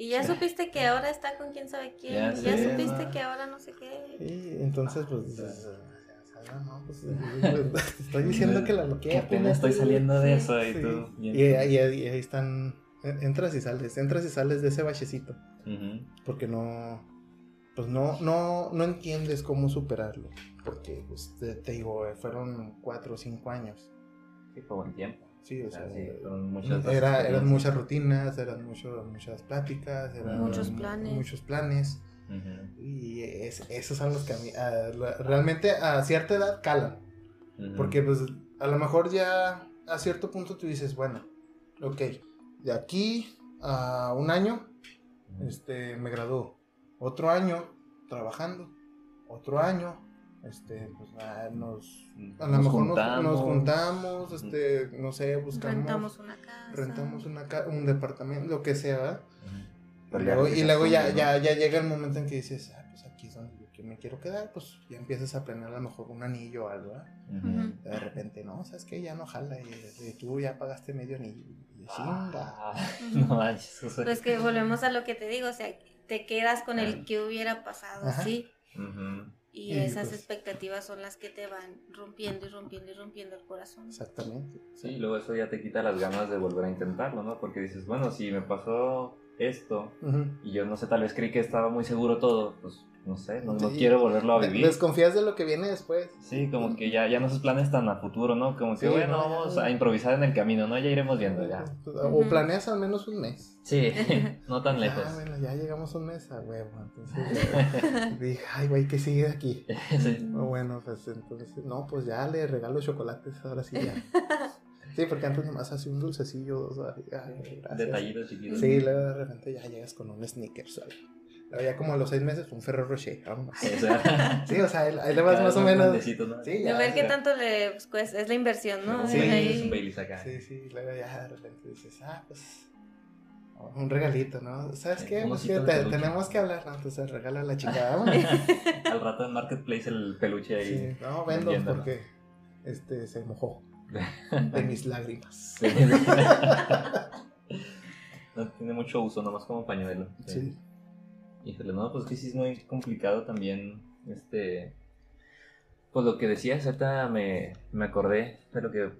Y ya supiste que ahora está con quién sabe quién. Ya y ya sé, supiste ma. que ahora no sé qué. Sí, entonces, pues, ah, no, pues, te estoy diciendo que la bloqueé. Que apenas estoy saliendo de Sí, eso y Sí. tú. Y, ahí- y ahí ahí están, entras y sales, entras y sales de ese bachecito, porque no, pues no, no, no entiendes cómo superarlo, porque, pues, te, te digo, fueron cuatro o cinco años, Sí, fue buen tiempo. Sí, o O sea, sea, sí, fueron muchas era, eran muchas rutinas, eran mucho, muchas pláticas, eran Muchos mu- planes. muchos planes, y es- esos son los que a mí, a- la- realmente a cierta edad calan. Porque pues a lo mejor ya a cierto punto tú dices, bueno, ok, de aquí a un año, este, me graduó. Otro año, trabajando. Otro año, este, pues ah, nos, a lo mejor nos- juntamos. nos, juntamos, este, no sé, buscamos. Rentamos una casa. rentamos una ca- un departamento, lo que sea, ¿verdad? Pero Y ya luego, y luego ya, ya, ya llega el momento en que dices, ah, pues aquí es donde yo que me quiero quedar, pues ya empiezas a planear a lo mejor un anillo o algo. De repente, no, sabes que ya no jala y, y tú ya pagaste medio anillo. Y chinga. Ah, Ujú. no manches, o sea, Pues que volvemos a lo que te digo, o sea, te quedas con el que hubiera pasado, Ajá. sí. Y Y esas pues- expectativas son las que te van rompiendo y rompiendo y rompiendo el corazón. Exactamente. Sí, luego eso ya te quita las ganas de volver a intentarlo, ¿no? Porque dices, bueno, si me pasó esto y yo no sé, tal vez creí que estaba muy seguro todo, pues no sé, no, quiero volverlo a vivir. Desconfías de lo que viene después. Sí, como que ya, ya no haces planes tan a futuro, ¿no? Como que, Sí, bueno, no, ya- vamos a improvisar en el camino, ¿no? Ya iremos viendo, ya. O planeas al menos un mes. Sí, no tan lejos. Ah, bueno, ya llegamos un mes a huevo. Entonces dije, ay, güey, ¿qué sigue de aquí? Sí. Bueno, pues entonces, no, pues ya le regalo chocolates, ahora sí ya. Sí, porque antes nomás hacía un dulcecillo, dos, ay, ay, gracias. Detallitos chiquitos. Sí, luego de repente ya llegas con un Snickers, ¿sabes? Ya como a los seis meses, un Ferrero Rocher, vámonos. O sea, Sí, o sea, ahí, ahí le vas más o menos. ¿no? Sí, ya. a ver qué tanto le pues, cuesta, es la inversión, ¿no? Sí. Baileys, Ahí- un Baileys acá. Sí, sí, luego ya de repente dices, ah, pues. Un regalito, ¿no? ¿Sabes Sí, qué? Pues que te- tenemos que hablar, ¿no? Entonces regala la chingada, vámonos. Al rato en Marketplace el peluche ahí. Sí, no, vendo porque este se mojó de mis lágrimas. Sí. no tiene mucho uso, nomás como pañuelo. Sí. Híjole, no, pues que sí es muy complicado también, este... Pues lo que decías, ahorita me, me acordé de lo que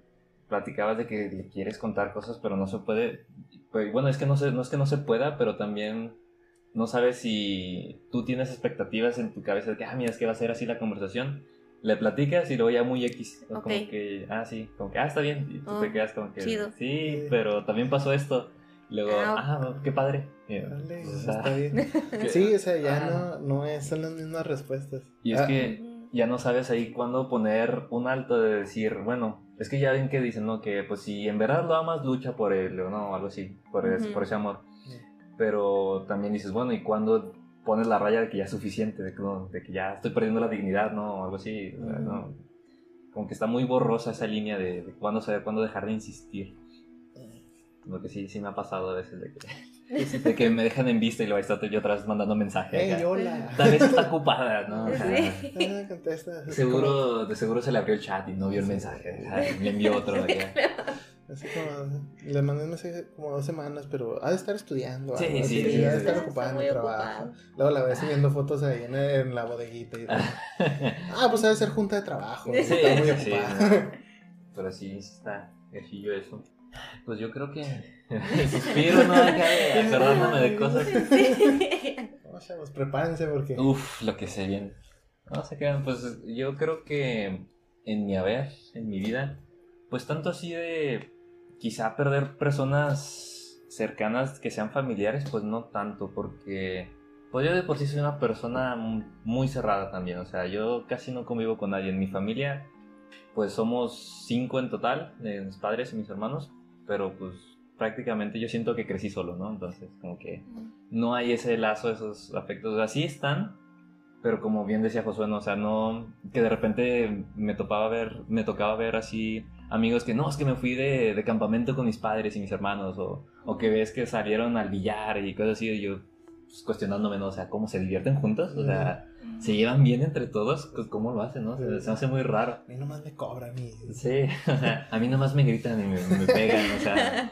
platicabas de que le quieres contar cosas, pero no se puede. Pues, bueno, es que no, se, no es que no se pueda, pero también no sabes si tú tienes expectativas en tu cabeza de que, ah, mira, es que va a ser así la conversación. Le platicas y luego ya muy X. ¿no? Ok. Como que, ah, sí, como que, ah, está bien. Y tú Oh, te quedas como que, chido. sí, pero también pasó esto. Luego, Ah, ah, qué padre. Y, Dale, o sea, está bien. que- Sí, o sea, ya Ah. no, no es, son las mismas respuestas. Y es Ah, que ya no sabes ahí cuándo poner un alto de decir, bueno, es que ya ven que dicen, ¿no? Que pues si en verdad lo amas, lucha por él, o no, algo así, por, ese, Ujú. por ese amor. Pero también dices, bueno, ¿y cuándo pones la raya de que ya es suficiente, de que, no- de que ya estoy perdiendo la dignidad, ¿no? O algo así, o sea, Ujú. ¿no? Como que está muy borrosa esa línea de, de cuándo saber, cuándo dejar de insistir. Lo que sí, sí me ha pasado a veces de que, de que me dejan en vista y luego ahí está yo atrás mandando mensaje. Hey, acá. hola. Tal vez está ocupada, ¿no? O sea, Sí. Ah, contesta. Seguro, de seguro se le abrió el chat y no vio el Sí. mensaje. sea, le envió otro. así como, le mandé un mensaje como dos semanas, pero ha de estar estudiando. Sí, algo sí, sí, ha de estar ocupada en el trabajo. ocupado. Luego la ves subiendo fotos ahí en, en la bodeguita. Y, ah, pues ha de ser junta de trabajo. Sí, está muy sí, ocupada. Pero sí, está gachillo eso. Pues yo creo que suspiro, ¿no? Acá de- acordándome de cosas. No, chavos, prepárense porque. Uf, lo que se viene. No se quedan, pues yo creo que en mi haber, en mi vida, pues tanto así de quizá perder personas cercanas que sean familiares, pues no tanto, porque pues yo de por sí soy una persona mu- muy cerrada también, o sea, yo casi no convivo con nadie en mi familia, pues somos cinco en total, mis padres y mis hermanos, pero pues prácticamente yo siento que crecí solo, ¿no? Entonces, como que no hay ese lazo, esos afectos. O sea, sí están, pero como bien decía Josué, no, o sea, no, que de repente me topaba ver, me tocaba ver así amigos que no, es que me fui de, de campamento con mis padres y mis hermanos, o, o que ves que salieron al billar y cosas así, y yo pues, cuestionándome, ¿no? O sea, ¿cómo se divierten juntos? O sea, ¿se llevan bien entre todos? Pues, ¿Cómo lo hacen, no? Se, se me hace muy raro. A mí nomás me cobran y. Sí, o sea, a mí nomás me gritan y me, me pegan, o sea,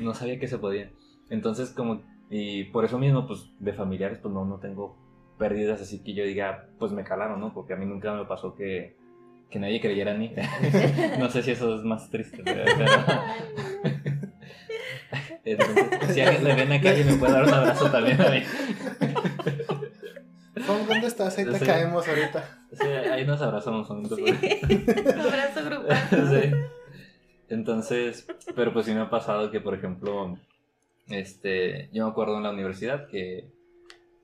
no sabía que se podía. Entonces, como, y por eso mismo, pues, de familiares, pues no, no tengo pérdidas, así que yo diga, pues me calaron, ¿no? Porque a mí nunca me pasó que, que nadie creyera en mí. no sé si eso es más triste, pero... Entonces, si alguien le ven acá y me puede dar un abrazo también a mí. ¿Cómo, ¿Dónde estás? Ahí te Sí. caemos ahorita. Sí, ahí nos abrazamos un Sí. Abrazo grupal. Sí. Entonces, pero pues sí me ha pasado que, por ejemplo, este, yo me acuerdo en la universidad que,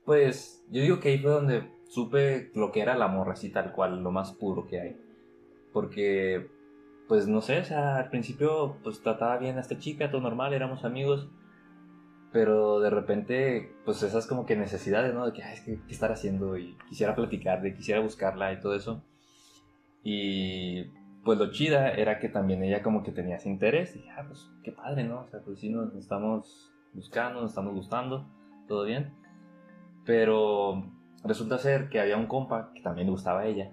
pues, yo digo que ahí fue donde supe lo que era el amor, así tal cual, lo más puro que hay. Porque, pues, no sé, o sea, al principio, pues, trataba bien a esta chica, todo normal, éramos amigos. pero de repente, pues esas como que necesidades, ¿no? De que, ay, ¿qué estar haciendo? Y quisiera platicar, de quisiera buscarla y todo eso. Y pues lo chida era que también ella como que tenía ese interés. Y ah, pues qué padre, ¿no? O sea, pues sí nos estamos buscando, nos estamos gustando, todo bien. Pero resulta ser que había un compa que también le gustaba a ella.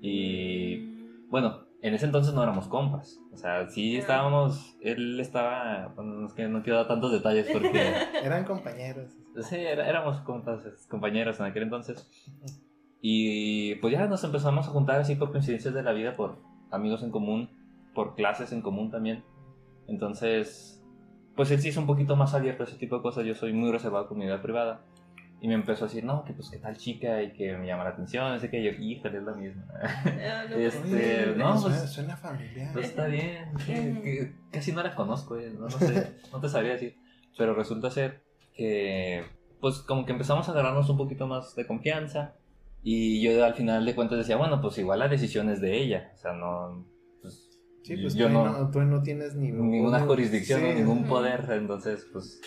Y bueno, en ese entonces no éramos compas. O sea, sí estábamos. Él estaba. Bueno, es que no quiero dar tantos detalles porque. Eran compañeros. Sí, era- éramos compas, compañeros en aquel entonces. Y pues ya nos empezamos a juntar así por coincidencias de la vida, por amigos en común, por clases en común también. Entonces, pues él sí es un poquito más abierto a ese tipo de cosas. Yo soy muy reservado con mi vida privada. Y me empezó a decir, no, que pues qué tal chica y que me llama la atención, no sé qué. Yo, híjole, es la misma. Ah, no, Este, Oye, no, suena, pues- suena familiar. Pues está bien, que casi no la conozco, eh, no, no sé, no te sabría decir. Pero resulta ser que, pues como que empezamos a agarrarnos un poquito más de confianza. Y yo al final de cuentas decía, bueno, pues igual la decisión es de ella. O sea, no. Pues, Sí, pues yo tú, no, no, tú no tienes ningún- ninguna jurisdicción, Sí. ningún poder. Entonces, pues.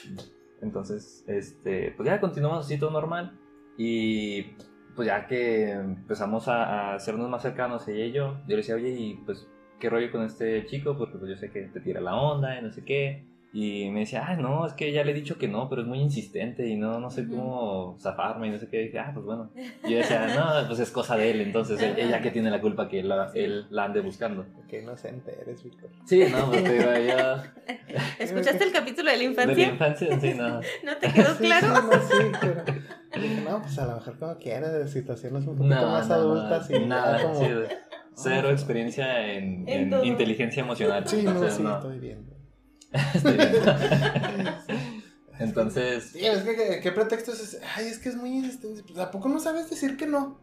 Entonces, este. Pues ya continuamos así todo normal. Y pues ya que empezamos a, hacernos más cercanos ella y yo, yo le decía, oye, y pues, ¿qué rollo con este chico? Porque pues yo sé que te tira la onda y no sé qué. Y me decía, ah, no, es que ya le he dicho que no, pero es muy insistente y no, no sé cómo zafarme y no sé qué. Y dije, ah, pues bueno. Y yo decía, no, pues es cosa de él, entonces él- ella que tiene la culpa que la- él la ande buscando. Qué inocente eres, Víctor. Sí, no, pues te digo, yo... ¿Escuchaste el capítulo de la De la infancia? infancia, sí, no. ¿No te quedó Sí, claro? sí, no, sí, pero... dije, No, pues a lo mejor como quiera, de situaciones un poquito No, más no, adultas y nada, como... sí, cero experiencia en, En en inteligencia emocional. Sí, o no, sea, sí, no. estoy viendo. Entonces, Sí, es que ¿qué, qué pretexto es ese? Ay, es que es muy insistente. Pues, ¿A poco no sabes decir que no?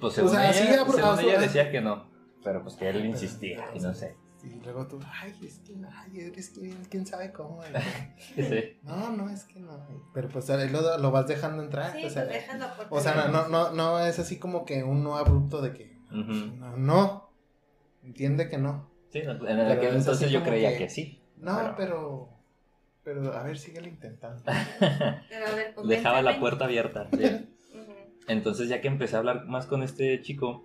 pues según, O sea, ella, así según ella decía que no, pero pues que él insistía y no sé. Y luego tú, ay, es que, ay, eres que, quién sabe cómo. Sí. No, no, es que no. Pero pues ahí lo, lo vas dejando entrar. Sí, o sea, pues o sea, no, no, no, es así como que un no abrupto de que, no, no. entiende que no. Sí, no, en aquel es entonces yo creía que- que sí. No, pero, pero a ver, síguelo intentando. Pero a ver, Dejaba la puerta abierta. sí. Entonces ya que empecé a hablar más con este chico,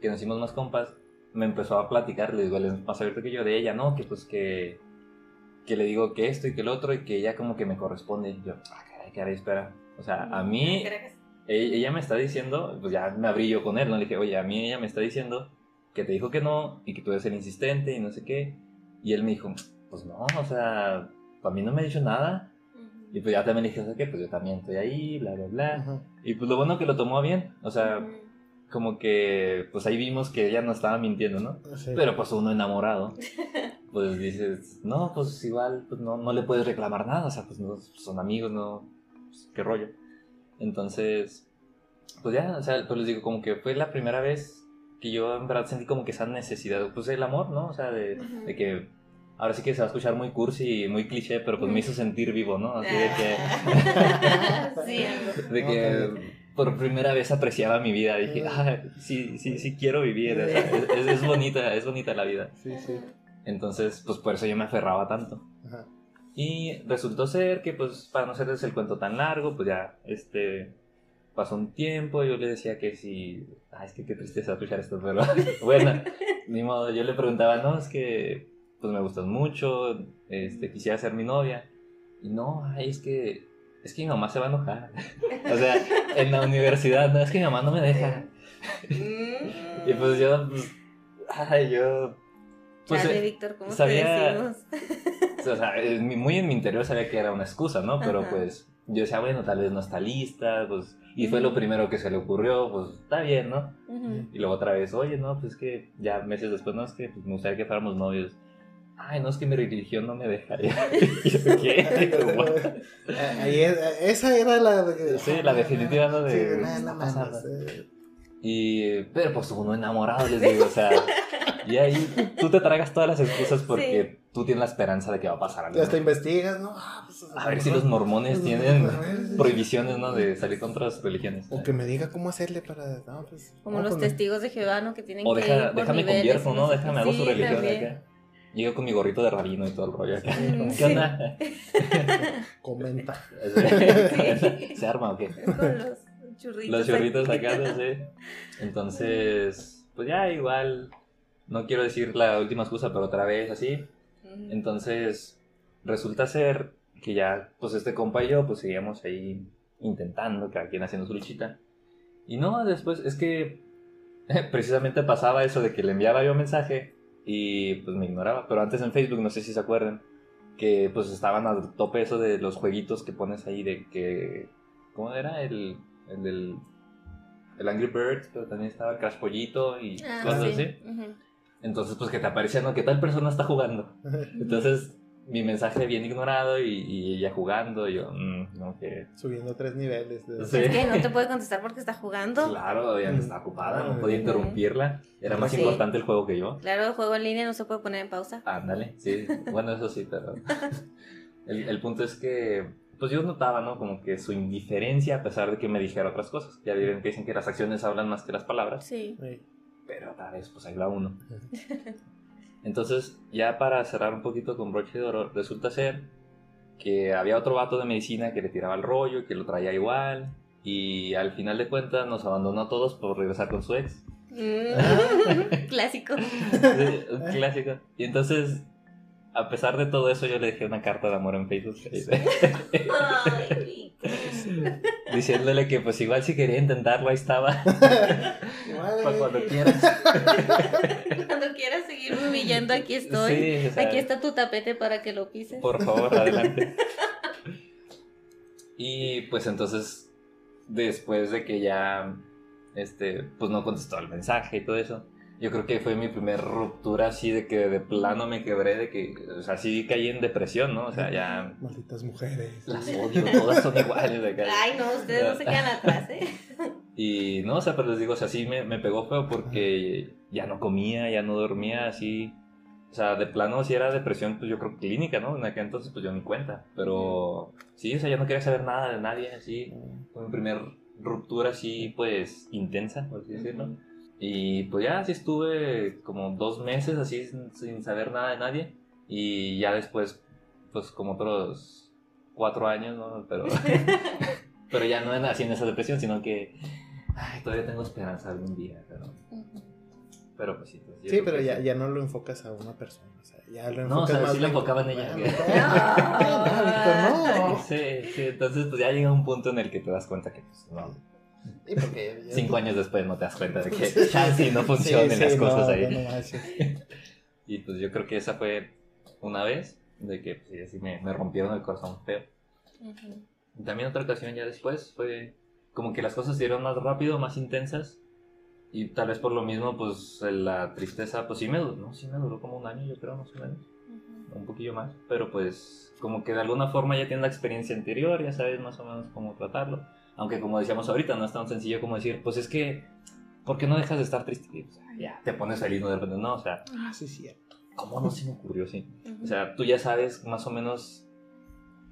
que nos hicimos más compas, me empezó a platicar, le digo, él es más abierto que yo de ella, ¿no? Que pues que, que le digo que esto y que el otro y que ella como que me corresponde. Y yo, ah, caray, caray, espera. O sea, a mí, e- ella me está diciendo, pues ya me abrí yo con él, ¿no? Le dije, oye, a mí ella me está diciendo que te dijo que no y que tú eres el insistente y no sé qué. Y él me dijo, pues no, o sea, para mí no me ha dicho nada. Y pues ya también le dije, ¿sabes qué? Pues yo también estoy ahí, bla, bla, bla. Ajá. Y pues lo bueno que lo tomó a bien, o sea, como que pues ahí vimos que ella no estaba mintiendo, ¿no? Sí. Pero pues uno enamorado, pues dices, no, pues igual pues no, no le puedes reclamar nada, o sea, pues no, son amigos, no, pues, qué rollo. Entonces, pues ya, o sea, pues les digo, como que fue la primera vez que yo en verdad sentí como que esa necesidad, pues el amor, ¿no? O sea, de, de que ahora sí que se va a escuchar muy cursi y muy cliché, pero pues me hizo sentir vivo, ¿no? Así de que... Sí, de que por primera vez apreciaba mi vida. Dije, ah, sí, sí, sí quiero vivir. o sea, es, es- es bonita, es bonita la vida. Sí, sí. Entonces, pues por eso yo me aferraba tanto. Ajá. Y resultó ser que, pues, para no hacerles el cuento tan largo, pues ya, este, pasó un tiempo, yo le decía que si, ay, es que qué tristeza escuchar esto, pero bueno, ni modo, yo le preguntaba, no, es que, pues me gustas mucho, este, quisiera ser mi novia, y no, ay, es que, es que mi mamá se va a enojar, o sea, en la universidad, no, es que mi mamá no me deja, Mm. y pues yo, pues, ay, yo, pues, eh, Víctor, ¿cómo sabía- te o sea, muy en mi interior sabía que era una excusa, ¿no? Pero Ajá. pues yo decía, bueno, tal vez no está lista, pues, y fue lo Ujú. primero que se le ocurrió, pues está bien, ¿no? Ujú. Y luego otra vez, oye, no, pues es que ya meses después, no, es que pues, me gustaría que fuéramos novios. Ay, no, es que mi religión no me deja. Y yo, ¿qué? Eh, ahí es- esa era la. Sí, la definitiva, ¿no? De- Sí, ¿qué nada, está no pasando? mames, eh. Y, pero pues uno enamorado, les digo, o sea, y ahí tú te tragas todas las excusas porque tú tienes la esperanza de que va a pasar algo. Y hasta ¿no? investigas, ¿no? Ah, pues, A ver si lo los mormones tienen prohibiciones, ¿no? De salir contra las religiones. O que me diga cómo hacerle para. No, pues, Como no, los pues, testigos de Jehová, ¿no? Que tienen O que por déjame niveles convierto, ¿no? Déjame hago Sí, su religión también. acá. Llego con mi gorrito de rabino y todo el rollo acá. Sí, ¿Qué onda? Comenta. ¿Se arma o qué? Con los churritos. Los churritos acá, sí. Entonces, pues ya igual, no quiero decir la última excusa, pero otra vez así. Entonces, resulta ser que ya, pues este compa y yo, pues seguíamos ahí intentando, cada quien haciendo su luchita. Y no, después es que precisamente pasaba eso de que le enviaba yo mensaje y pues me ignoraba. Pero antes en Facebook, no sé si se acuerdan, que pues estaban al tope eso de los jueguitos que pones ahí de que... ¿Cómo era? El, el del... El Angry Birds, pero también estaba el Crash Pollito y Ah, cosas sí. así. Entonces, pues que te aparecía, ¿no? Que tal persona está jugando. Entonces, mi mensaje bien ignorado y, y ella jugando. Y yo, mm, no, que. Subiendo tres niveles. De... Sí. Es que no te puede contestar porque está jugando. Claro, ella está ocupada, no podía interrumpirla. Era más Sí. importante el juego que yo. Claro, el juego en línea no se puede poner en pausa. Ándale, sí. Bueno, eso sí, pero. El, el punto es que. Pues yo notaba, ¿no? Como que su indiferencia a pesar de que me dijera otras cosas. Ya ven que dicen que las acciones hablan más que las palabras. Sí. Sí. Pero otra vez, pues ahí va uno. Entonces, ya para cerrar un poquito con broche de oro, resulta ser que había otro vato de medicina que le tiraba el rollo, que lo traía igual, y al final de cuentas nos abandonó a todos por regresar con su ex. Mm, Clásico. Sí, un clásico. Y entonces, a pesar de todo eso, yo le dejé una carta de amor en Facebook. Ay, Diciéndole que pues igual si quería intentarlo, ahí estaba. Igual, Para cuando eh, quieras. Cuando quieras seguir humillando, aquí estoy. Sí, o sea, Aquí está tu tapete para que lo pises. Por favor, adelante. Y pues entonces, después de que ya, este, pues no contestó el mensaje y todo eso, yo creo que fue mi primer ruptura así de que de plano me quebré, de que, o sea, sí caí en depresión, ¿no? O sea, ya Malditas mujeres. las odio, todas son iguales de acá. Ay, no, ustedes no se quedan atrás, ¿eh? Y no, o sea, pero les digo, o sea, sí me, me pegó feo porque ya no comía, ya no dormía, así. O sea, de plano, si era depresión, pues yo creo que clínica, ¿no? En aquel entonces, pues yo ni cuenta. Pero sí, o sea, ya no quería saber nada de nadie, así. Fue mi primer ruptura así, pues, intensa, por así decirlo. Y pues ya así estuve como dos meses así sin, sin saber nada de nadie. Y ya después, pues como otros cuatro años, ¿no? Pero, pero ya no así en esa depresión, sino que ay, todavía tengo esperanza algún día. Pero, pero pues sí. pues, Sí, pero ya, sí. ya no lo enfocas a una persona. O sea, ya lo No, o sea, enfocas sí lo en- enfocaba en ella. Ah, no, no. Sí, sí, entonces pues ya llega un punto en el que te das cuenta que pues, no. Sí, porque Cinco años después no te das cuenta de que chance no funcionan Sí, las sí, cosas no, ahí. no. Y pues yo creo que esa fue una vez de que pues, sí, así me, me rompieron el corazón feo. Ujú. Y también otra ocasión ya después fue como que las cosas se dieron más rápido, más intensas. Y tal vez por lo mismo, pues la tristeza, pues sí me duró, ¿no? Sí me duró como un año, yo creo, más o menos. Ujú. Un poquillo más. Pero pues como que de alguna forma ya tienes la experiencia anterior, ya sabes más o menos cómo tratarlo. Aunque como decíamos ahorita, no es tan sencillo como decir, pues es que, ¿por qué no dejas de estar triste? Y, ya, te pones feliz, no de repente, no, o sea, Ah, sí, cierto. ¿cómo no se me ocurrió así? Ujú. O sea, tú ya sabes más o menos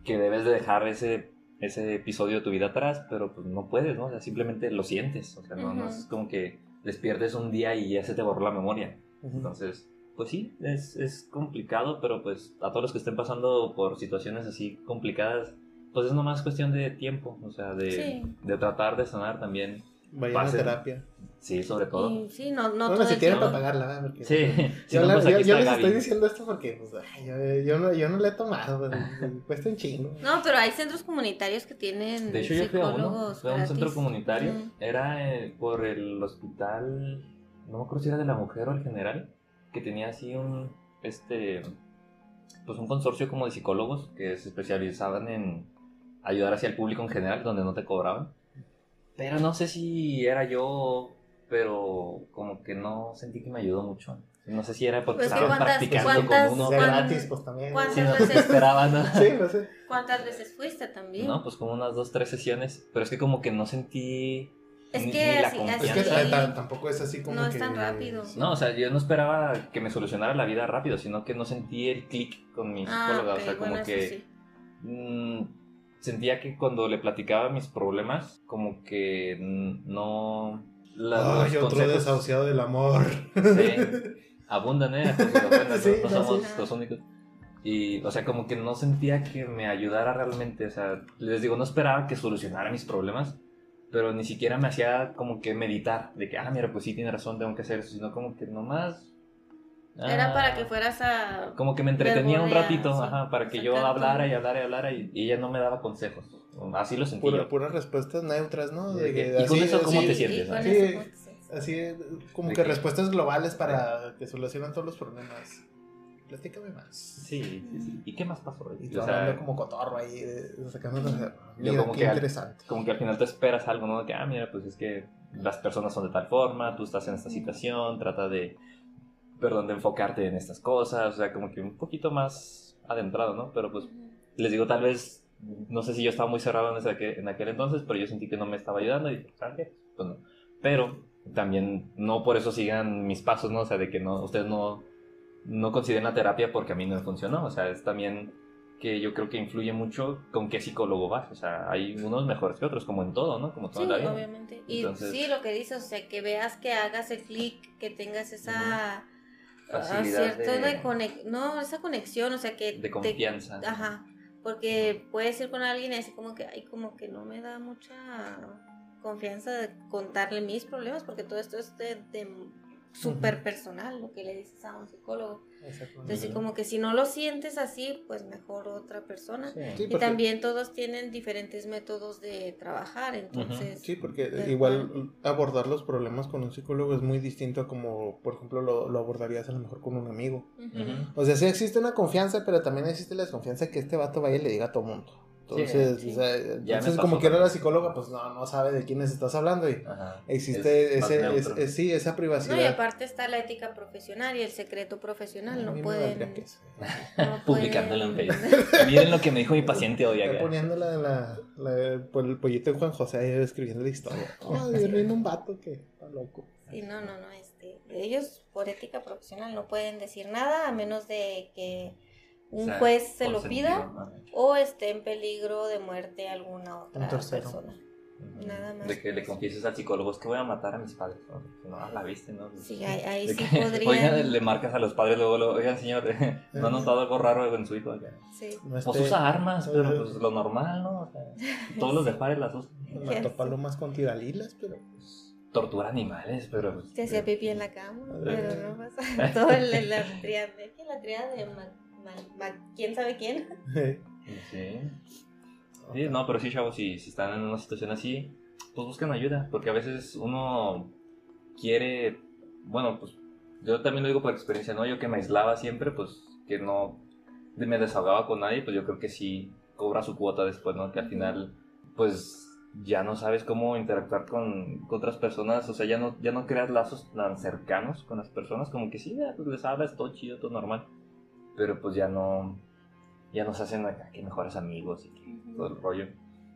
que debes de dejar ese, ese episodio de tu vida atrás, pero pues no puedes, ¿no? O sea, simplemente lo sientes. O sea, no, es como que despiertes un día y ya se te borró la memoria. Ujú. Entonces, pues sí, es, es complicado, pero pues a todos los que estén pasando por situaciones así complicadas, pues es nomás cuestión de tiempo, o sea, de, Sí. de tratar de sanar también. Vayan a terapia. Sí, sobre todo. Y sí, no, no No, todo si quieren para pagarla, ¿verdad? Porque- Sí, si Yo, no, la- pues yo- les Gaby. estoy diciendo esto porque pues, ay, yo, yo no, yo no le he tomado, pues, cuesta un chingo. No, pero hay centros comunitarios que tienen De hecho, yo fui a uno, fui a un centro comunitario. Era eh, por el hospital, no me acuerdo si era de la mujer o el general, que tenía así un, este, pues un consorcio como de psicólogos que se especializaban en ayudar hacia el público en general, donde no te cobraban. Pero no sé si era yo, pero como que no sentí que me ayudó mucho. No sé si era porque Pues estaban practicando con uno. O sea, ¿cuán- gratis, pues también. cuántas Sí, no veces- esperaban, ¿no? Sí, no sé. ¿Cuántas veces fuiste también? No, pues como unas dos, tres sesiones. Pero es que como que no sentí. Es ni- que ni la así-. Es que tampoco es así como No es que- tan rápido. No, o sea, yo no esperaba que me solucionara la vida rápido, sino que no sentí el clic con mi ah, psicóloga. ok, o sea, como bueno, que sí. mm, sentía que cuando le platicaba mis problemas, como que no. la- Ay, los otro consejos- desahuciado del amor. Sí. abundan, ¿eh? Sí, no, no no, somos sí. los únicos. Y, o sea, como que no sentía que me ayudara realmente. O sea, les digo, no esperaba que solucionara mis problemas, pero ni siquiera me hacía como que meditar de que, ah, mira, pues sí, tiene razón, tengo que hacer eso, sino como que nomás. Era ah, para que fueras a... Como que me entretenía un ratito, sí, ajá, para que yo hablara y hablara y hablara y, y ella no me daba consejos. Así lo sentí Pura- puras respuestas neutras, ¿no? De que- ¿y con así- eso cómo así- te sientes, no? Sí. Así como que que- respuestas globales para que solucionen todos los problemas. Platícame más. Sí, sí, sí. ¿Y qué más pasó? Y O tú sea, como cotorro ahí, eh, sacando como qué que al- interesante. como que al final te esperas algo, ¿no? De que, ah, mira, pues es que las personas son de tal forma, tú estás en esta situación, trata de, perdón, de enfocarte en estas cosas, o sea, como que un poquito más adentrado, ¿no? Pero pues, les digo, tal vez, no sé si yo estaba muy cerrado en, ese, en aquel entonces, pero yo sentí que no me estaba ayudando y, ¿sabes qué? Pues no. Pero también no por eso sigan mis pasos, ¿no? O sea, de que no, ustedes no, no consideren la terapia porque a mí no me funcionó, o sea, es también que yo creo que influye mucho con qué psicólogo vas. O sea, hay unos mejores que otros, como en todo, ¿no? Como toda Sí, la vida. obviamente. Y Entonces- sí, lo que dices, o sea, que veas que hagas el clic, que tengas esa... Facilidad cierto de- no, esa conexión, o sea, que... De te- confianza. Ajá, porque puedes ir con alguien y así como que, ay, como que no me da mucha confianza de contarle mis problemas, porque todo esto es de, de súper personal, lo que le dices a un psicólogo. Entonces, como que si no lo sientes así, pues mejor otra persona. Sí. Sí, Y también todos tienen diferentes métodos de trabajar, entonces... Sí, porque igual abordar los problemas con un psicólogo es muy distinto a como, por ejemplo, lo, lo abordarías a lo mejor con un amigo. O sea, sí existe una confianza, pero también existe la desconfianza que este vato vaya y le diga a todo mundo. Entonces, Sí. o sea, entonces como quiera la también. psicóloga, pues no, no sabe de quiénes estás hablando y Ajá. existe Es ese, es- neutro. es- sí, esa No, y privacidad. aparte está la ética profesional y el secreto profesional, no me pueden... que no Publicándolo en Facebook. Miren lo que me dijo mi paciente hoy acá. poniendo la, la, la- por el pollito de Juan José ahí escribiendo la historia. Oh, viene un vato que está loco. Sí, no, no, no, este, ellos por ética profesional no pueden decir nada a menos de que un O sea, juez se lo pida ajá. o esté en peligro de muerte alguna otra persona. Nada más. De que le confieses al psicólogo, es que voy a matar a mis padres. No, la viste, ¿no? Sí, ahí, ahí sí que, podrían. Oigan, le marcas a los padres luego, luego, oigan, señor, ¿no ha notado algo raro en su hijo? Sí. Pues usa armas, pero pues lo normal, ¿no? O sea, todos los de Juárez las usan. Mató palomas con tiralilas, pero Tortura animales, pero... pues, Se hacía pipí en la cama, pero no pasa. Todo el, la triada de, ¿qué? La triada de ¿quién sabe quién? Sí. Sí, no, pero sí, chavos, si, si están en una situación así, pues busquen ayuda, porque a veces uno quiere, bueno, pues yo también lo digo por experiencia, ¿no? Yo que me aislaba siempre, pues que no me desahogaba con nadie, pues yo creo que sí cobra su cuota después, ¿no? Que al final, pues ya no sabes cómo interactuar con, con otras personas, o sea, ya no, ya no creas lazos tan cercanos con las personas, como que sí, ya, pues les hablas, todo chido, todo normal, pero pues ya no, ya nos hacen acá que mejores amigos y que todo el rollo.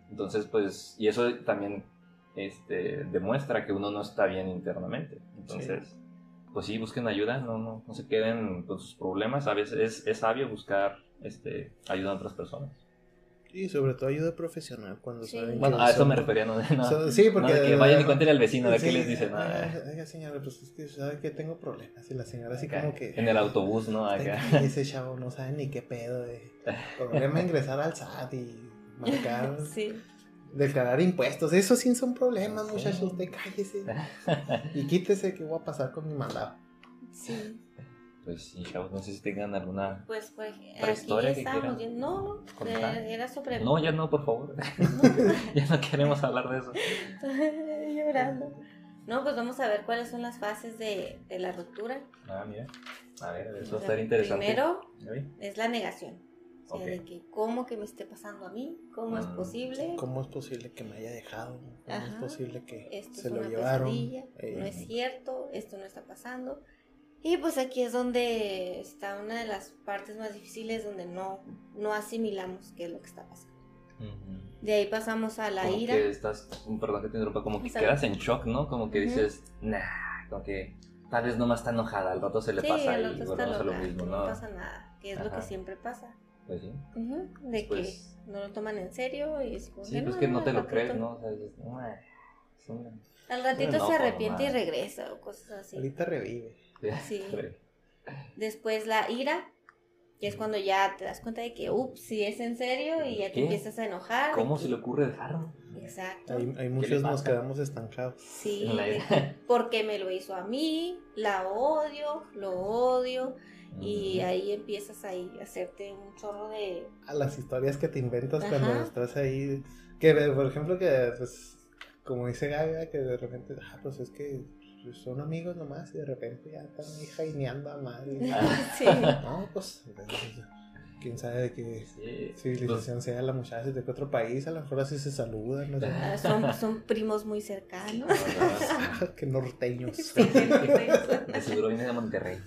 Entonces, pues, y eso también este, demuestra que uno no está bien internamente. Entonces, pues sí, busquen ayuda, no, no, no se queden con sus problemas. A veces es, es sabio buscar este, ayuda a otras personas. Y sobre todo ayuda profesional cuando Sí. saben Bueno, a eso son- me refería, no, no, son- sí, porque no de que vayan y cuéntenle al vecino a ver qué Sí, les dicen. ¿no? "Oiga, Oiga, señora, pues es que sabe que tengo problemas. Y la señora así Acá, como que. En el autobús, ¿no? Acá. "Ay, Ese chavo no sabe ni qué pedo de. Problema ingresar al SAT y marcar. Sí. Declarar impuestos. Eso sí son problemas, Sí. muchachos. Usted cállese. Y quítese que voy a pasar con mi mandado. Sí. Pues sí, chavos, no sé si tengan alguna... Pues, pues, ¿Otra aquí historia que quieran. No, contar? eh, era sobre. No, ya no, por favor. No. ya no queremos hablar de eso. Estoy llorando. No, pues vamos a ver cuáles son las fases de, de la ruptura. Ah, mira. A ver, eso va a O sea, estar interesante. Primero ¿Ya es la negación. O sea, Ok. de que cómo que me esté pasando a mí, cómo es Mm. posible, ¿Cómo es posible que me haya dejado? ¿Cómo es Ajá. posible que esto se es lo llevaron? Eh, no es cierto, esto no está pasando. Y pues aquí es donde está una de las partes más difíciles donde no, no asimilamos qué es lo que está pasando. Ujú. De ahí pasamos a la como ira. que estás, perdón que te interrumpa, como que quedas en shock, ¿no? Como que Ujú. dices, nah, como que tal vez nomás está enojada, al rato se le Sí, pasa y volvemos a lo mismo, no ¿no? pasa nada, que es lo Ajá. que siempre pasa. Pues sí. Ujú, De Después- que no lo toman en serio y es como Sí, pues que no te lo crees, ¿no? O sea, dices, "Nah, es una-". Al ratito No, se pues, arrepiente y nomás. regresa o cosas así. Ahorita revive. Sí. Después la ira, que es cuando ya te das cuenta de que, ups, si es en serio y ya te ¿Qué? empiezas a enojar. ¿Cómo se le ocurre dejarlo? Exacto. Hay, hay muchos nos quedamos estancados. Sí, porque me lo hizo a mí, la odio, lo odio, y ahí empiezas ahí a hacerte un chorro de... A las historias que te inventas cuando estás ahí. Que, por ejemplo, que, pues, como dice Gaga, que de repente, ah, pues es que pues, son amigos nomás y de repente ya están ahí jaineando a madre. Sí. No, pues, quién sabe de qué Sí. civilización sea la muchacha de qué otro país, a lo mejor así se saludan, no sé. Ah, son, son primos muy cercanos. que norteños. De seguro viene de Monterrey.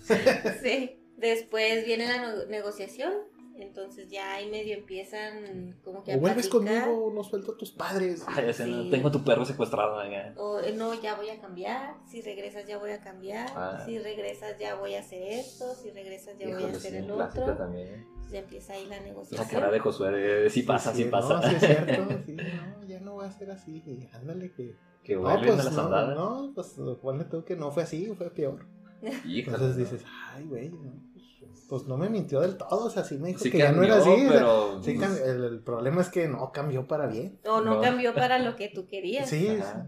Sí. Después viene la no- negociación. Entonces ya ahí medio empiezan como que a O vuelves platicar. conmigo o no suelto a tus padres. Ay, ya sé, no, Sí. Tengo a tu perro secuestrado. venga. O eh, no, ya voy a cambiar. Si regresas, ya voy a cambiar. Ah. Si regresas, ya voy a hacer esto. Si regresas, ya voy a hacer sí, el otro. también. Entonces empieza ahí la La negociación. cara de Josué de sí pasa, sí, pasa. No, sí es cierto. Sí, no, ya no va a ser así. y Ándale que. Que No, vuelven pues a las no, andadas. no, pues ponle tú que no fue así, fue peor. Híjole, Entonces dices, ay, güey, no, pues, no me mintió del todo, o sea, sí me dijo Sí que ya no era así. o sea, pero... sí pues, el, el problema es que no cambió para bien. O no, No. cambió para lo que tú querías. Sí, Ajá.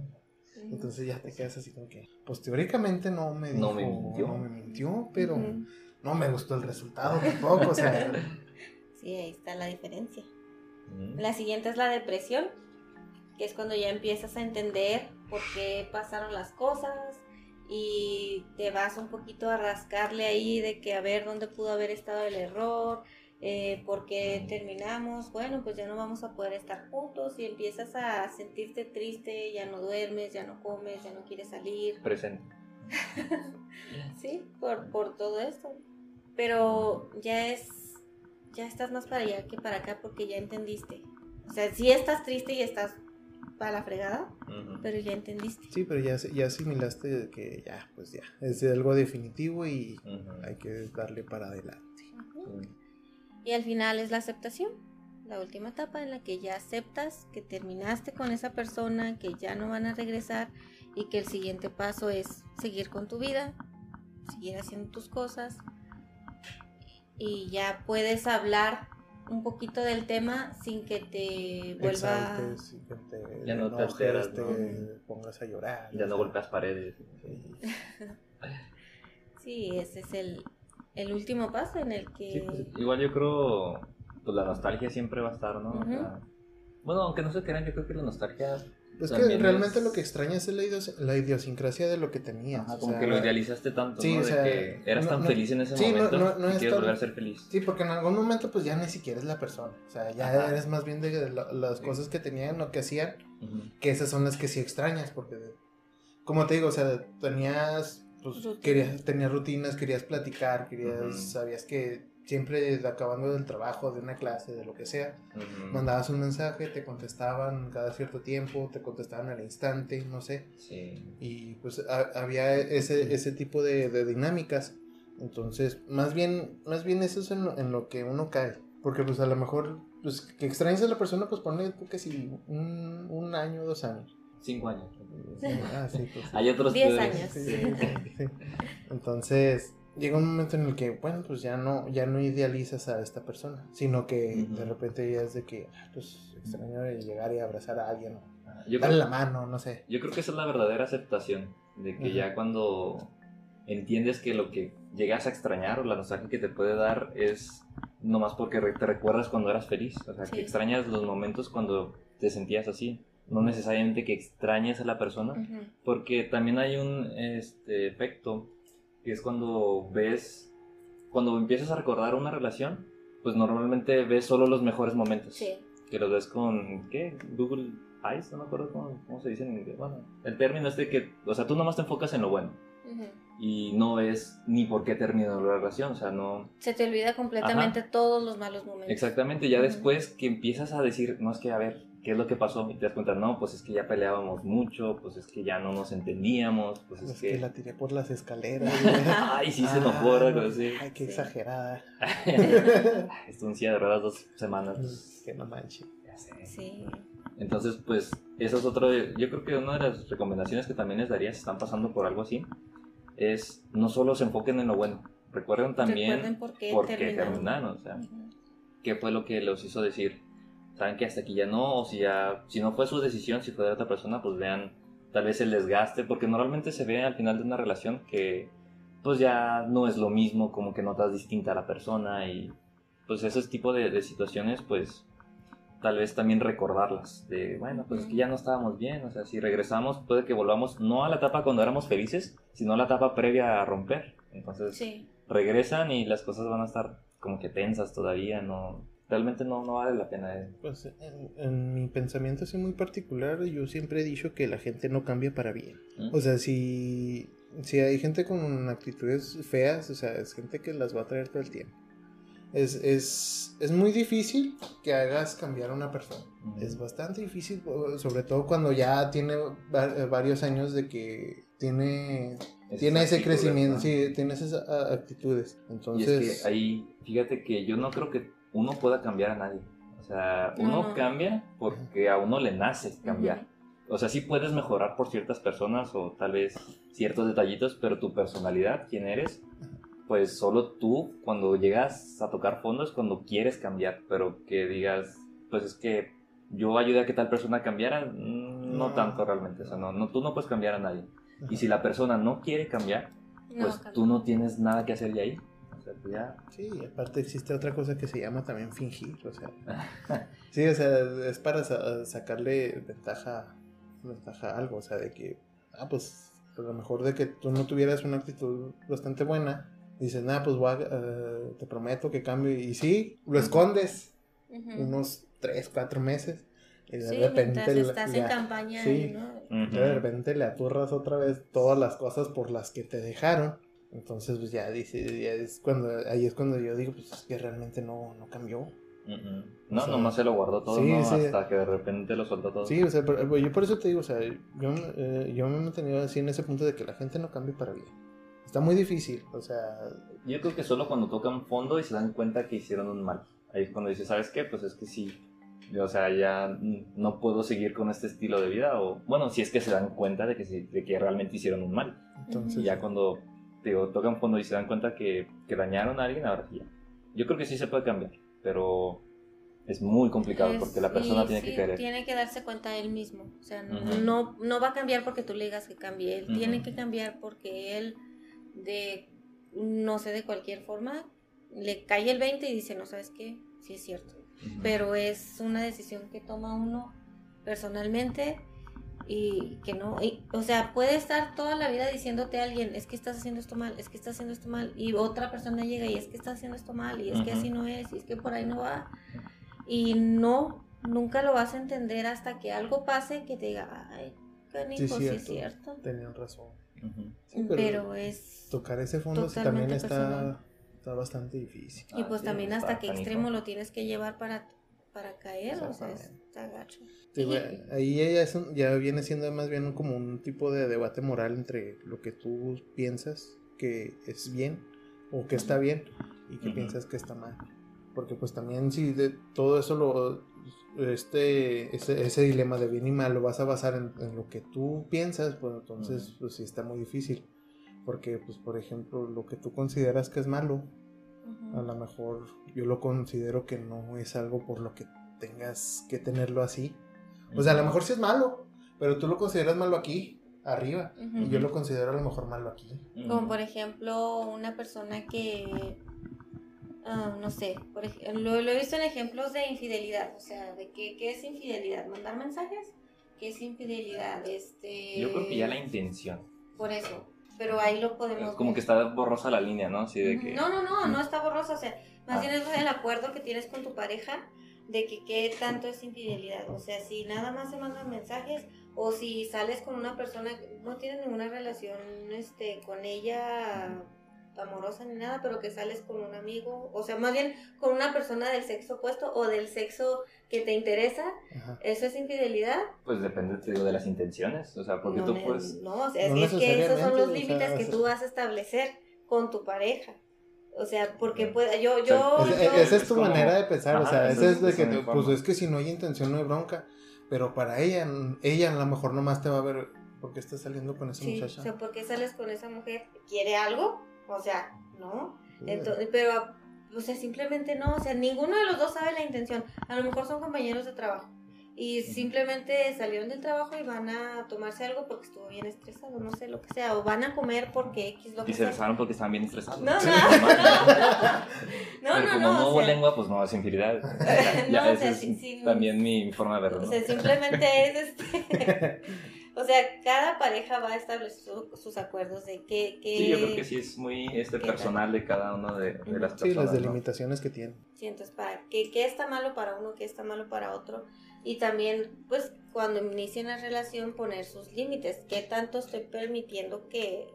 Entonces ya te quedas así como que, pues teóricamente no me dijo, No me mintió. no me mintió, pero no me gustó el resultado tampoco, o sea, Sí, ahí está la diferencia. La siguiente es la depresión, que es cuando ya empiezas a entender por qué pasaron las cosas y te vas un poquito a rascarle ahí de que a ver dónde pudo haber estado el error, eh, por qué terminamos, bueno, pues ya no vamos a poder estar juntos y empiezas a sentirte triste, ya no duermes, ya no comes, ya no quieres salir, Presente. sí, por, por todo esto. Pero ya es, ya estás más para allá que para acá porque ya entendiste. O sea, sí estás triste y estás para la fregada, Ujú. pero ya entendiste. sí, pero ya, ya asimilaste que ya, pues ya, es algo definitivo y Ujú. hay que darle para adelante. Sí. Y al final es la aceptación, la última etapa en la que ya aceptas que terminaste con esa persona, que ya no van a regresar y que el siguiente paso es seguir con tu vida, seguir haciendo tus cosas y ya puedes hablar un poquito del tema sin que te vuelva... Exaltes y que te Ya no te enojes, alteras, te ¿no? pongas a llorar. Ya no sea, golpeas paredes. sí. Sí, ese es el, el último paso en el que... Sí, pues, igual yo creo, pues la nostalgia siempre va a estar, ¿no? O Ujú. sea, bueno, aunque no se crean, yo creo que la nostalgia, Es que realmente es- lo que extrañas es la, idios- la idiosincrasia de lo que tenías. ajá, o como sea, que lo idealizaste tanto, sí, ¿no? o De sea, que eras no- tan no- feliz en ese sí, no- momento no- no y es quieres tan- volver a ser feliz. Sí, porque en algún momento pues ya ni siquiera es la persona. O sea, ya Ajá. eres más bien de lo- las cosas que tenían, lo que hacían, Ujú. que esas son las que sí extrañas, porque como te digo, o sea, tenías, pues, Rutinas. querías, tenías rutinas, querías platicar, querías, Ujú. sabías que siempre acabando del trabajo, de una clase, de lo que sea, Ujú. mandabas un mensaje, te contestaban cada cierto tiempo, te contestaban al instante, no sé, Sí. y pues ha- había ese, ese tipo de, de dinámicas. Entonces, más bien, más bien eso es en lo, en lo que uno cae. Porque pues a lo mejor, pues que extrañes a la persona, pues ponle tú que si un, un año, dos años. Cinco años. Ah, sí, pues sí. Hay otros Diez años. Sí, sí, sí. Entonces, llega un momento en el que, bueno, pues ya no, ya no idealizas a esta persona, sino que de repente ya es de que, ah, pues extraño llegar y abrazar a alguien, Yo darle creo, la mano, no sé. yo creo que esa es la verdadera aceptación. De que ya cuando entiendes que lo que llegas a extrañar o la nostalgia que te puede dar es nomás porque te recuerdas cuando eras feliz. O sea, Sí. que extrañas los momentos cuando te sentías así. No necesariamente que extrañes a la persona, porque también hay un este, efecto que es cuando ves, cuando empiezas a recordar una relación, pues normalmente ves solo los mejores momentos. Sí. Que los ves con, ¿qué? Google Eyes, no me acuerdo cómo, cómo se dice en inglés. Bueno, el término es de que, o sea, tú nomás te enfocas en lo bueno y no ves ni por qué terminó la relación, o sea, no... Se te olvida completamente todos los malos momentos. Exactamente, ya después que empiezas a decir, no es que, a ver, ¿qué es lo que pasó? Y te das cuenta, no, pues es que ya peleábamos mucho, pues es que ya no nos entendíamos, pues es, Es que que... la tiré por las escaleras. Ay, sí se enojó, Ah, algo así. Ay, qué Sí. exagerada. Estuvo en silla de ruedas dos semanas. pues, que no manches. ya sé. Sí. Entonces, pues, eso es otro. de- Yo creo que una de las recomendaciones que también les daría si están pasando por algo así es no solo se enfoquen en lo bueno, recuerden también Recuerden por qué por qué terminaron. terminaron, o sea, qué fue lo que los hizo decir, saben que hasta aquí ya no, o si ya, si no fue su decisión, si fue de otra persona, pues vean tal vez el desgaste, porque normalmente se ve al final de una relación que pues ya no es lo mismo, como que notas distinta a la persona y pues ese tipo de, de situaciones, pues tal vez también recordarlas, de bueno, pues es que ya no estábamos bien, o sea, si regresamos puede que volvamos no a la etapa cuando éramos felices, sino a la etapa previa a romper, entonces Sí. regresan y las cosas van a estar como que tensas todavía, no, realmente no, no vale la pena. eh. Pues en, en mi pensamiento así muy particular, yo siempre he dicho que la gente no cambia para bien. ¿Mm? O sea, si, si hay gente con actitudes feas, o sea, es gente que las va a traer todo el tiempo. Es, es, es muy difícil que hagas cambiar a una persona. Ujú. Es bastante difícil, sobre todo cuando ya tiene eh, varios años de que tiene, Esas tiene ese crecimiento, ¿no? sí, tiene esas actitudes. Y Entonces, es que ahí, fíjate que yo no creo que uno pueda cambiar a nadie. O sea, No, uno no. cambia porque a uno le nace cambiar. O sea, sí puedes mejorar por ciertas personas o tal vez ciertos detallitos, pero tu personalidad, quién eres, pues solo tú cuando llegas a tocar fondo es cuando quieres cambiar, pero que digas, pues es que yo ayudé a que tal persona cambiara, mm, no, No. tanto realmente, o sea, no, no, tú no puedes cambiar a nadie. Y si la persona no quiere cambiar, No, pues tú no tienes nada que hacer de ahí. Sí, aparte existe otra cosa que se llama también fingir, o sea. sí, o sea, es para sa- sacarle ventaja, ventaja a algo, o sea, de que, ah, pues, a lo mejor de que tú no tuvieras una actitud bastante buena, dices, nada, pues voy a, eh, te prometo que cambio, y sí, lo escondes unos 3, 4 meses, y de Sí, repente estás le- en campaña, sí. de repente le aturras otra vez todas las cosas por las que te dejaron. Entonces, pues ya dice, ya es cuando, ahí es cuando yo digo, pues es que realmente no, no cambió. Ujú. No, O sea, nomás se lo guardó todo, sí, ¿no? sí. Hasta que de repente lo soltó todo. Sí, o sea, pero- yo por eso te digo, o sea, yo, eh, yo me he mantenido así en ese punto de que la gente no cambie para bien. Está muy difícil, o sea, Yo creo que solo cuando tocan fondo y se dan cuenta que hicieron un mal. Ahí es cuando dices, ¿sabes qué? Pues es que sí. O sea, ya no puedo seguir con este estilo de vida. O, bueno, si es que se dan cuenta de que, de que realmente hicieron un mal. entonces... Y ya cuando digo, tocan fondo y se dan cuenta que, que dañaron a alguien, ahora sí ya. Yo creo que sí se puede cambiar, pero es muy complicado Es- porque la persona y tiene sí, que querer. Tiene que darse cuenta él mismo. O sea, no, no, no va a cambiar porque tú le digas que cambie. Él tiene que cambiar porque él, de no sé, de cualquier forma, le cae el 20 y dice, no sabes qué, sí es cierto. Pero es una decisión que toma uno personalmente y que no, y, o sea, puede estar toda la vida diciéndote a alguien, es que estás haciendo esto mal, es que estás haciendo esto mal, y otra persona llega y es que estás haciendo esto mal, y es que así no es, y es que por ahí no va. Y no, nunca lo vas a entender hasta que algo pase que te diga, ay, canijo, Sí, sí, es cierto. cierto. Tenían razón. Sí, pero, es... Tocar ese fondo sí Totalmente también está, personal. está bastante difícil. Y Ah, pues sí, también hasta qué extremo lo tienes que llevar para, para caer, o sea, está gacho. Sí, güey, ahí ya, es un- ya viene siendo más bien como un tipo de debate moral entre lo que tú piensas que es bien o que está bien y que piensas que está mal. Porque pues también si de todo eso lo este ese, ese dilema de bien y mal lo vas a basar en, en lo que tú piensas, pues entonces pues sí está muy difícil. Porque pues por ejemplo lo que tú consideras que es malo, a lo mejor yo lo considero que no es algo por lo que tengas que tenerlo así. O sea, a lo mejor sí es malo, pero tú lo consideras malo aquí, arriba. Ujú. Y yo lo considero a lo mejor malo aquí. Como por ejemplo una persona que, ah, no sé, por lo, lo he visto en ejemplos de infidelidad, o sea, de que, ¿qué es infidelidad? ¿Mandar mensajes? ¿Qué es infidelidad? Este, Yo creo que ya la intención. Por eso, pero ahí lo podemos Es como ver. que está borrosa la línea, ¿no? Así de que... No, no, no, no está borroso, o sea, más Ah. bien es el acuerdo que tienes con tu pareja de que qué tanto es infidelidad, o sea, si nada más se mandan mensajes o si sales con una persona que no tienes ninguna relación este con ella amorosa ni nada, pero que sales con un amigo, o sea, más bien con una persona del sexo opuesto o del sexo que te interesa, Ajá. ¿eso es infidelidad? Pues depende, te digo, de las intenciones. O sea, porque no, tú puedes... no, o sea, No es, que esos son los o sea, límites que tú vas a establecer con tu pareja. O sea, porque puede, yo, O sea, yo, esa es tu como- manera de pensar, o sea, esa es- es de que, te- pues es que si no hay intención no hay bronca, pero para ella, ella a lo mejor nomás te va a ver porque estás saliendo con esa sí, muchacha. o sea, ¿por qué sales con esa mujer? ¿Quiere algo? O sea, ¿no? Entonces, pero, o sea, simplemente no, o sea, ninguno de los dos sabe la intención. A lo mejor son compañeros de trabajo y simplemente salieron del trabajo y van a tomarse algo porque estuvo bien estresado, no sé lo que sea, o van a comer porque X lo que Y se sea. besaron porque estaban bien estresados. No, no, Sí, no, no, Pero no, como no, no hubo sea, lengua, pues no es infidelidad. No, o sea, es sí, sí. también mi, forma de verlo. O ¿no? sea, simplemente es este. o sea, cada pareja va a establecer su- sus acuerdos de qué. qué Sí, yo creo que sí es muy este ¿Qué personal de cada uno de, de las Sí, personas. las ¿no? delimitaciones que tienen. Sí, entonces, para qué, qué está malo para uno, qué está malo para otro. Y también, pues, cuando inicien la relación, poner sus límites. ¿Qué tanto estoy permitiendo que,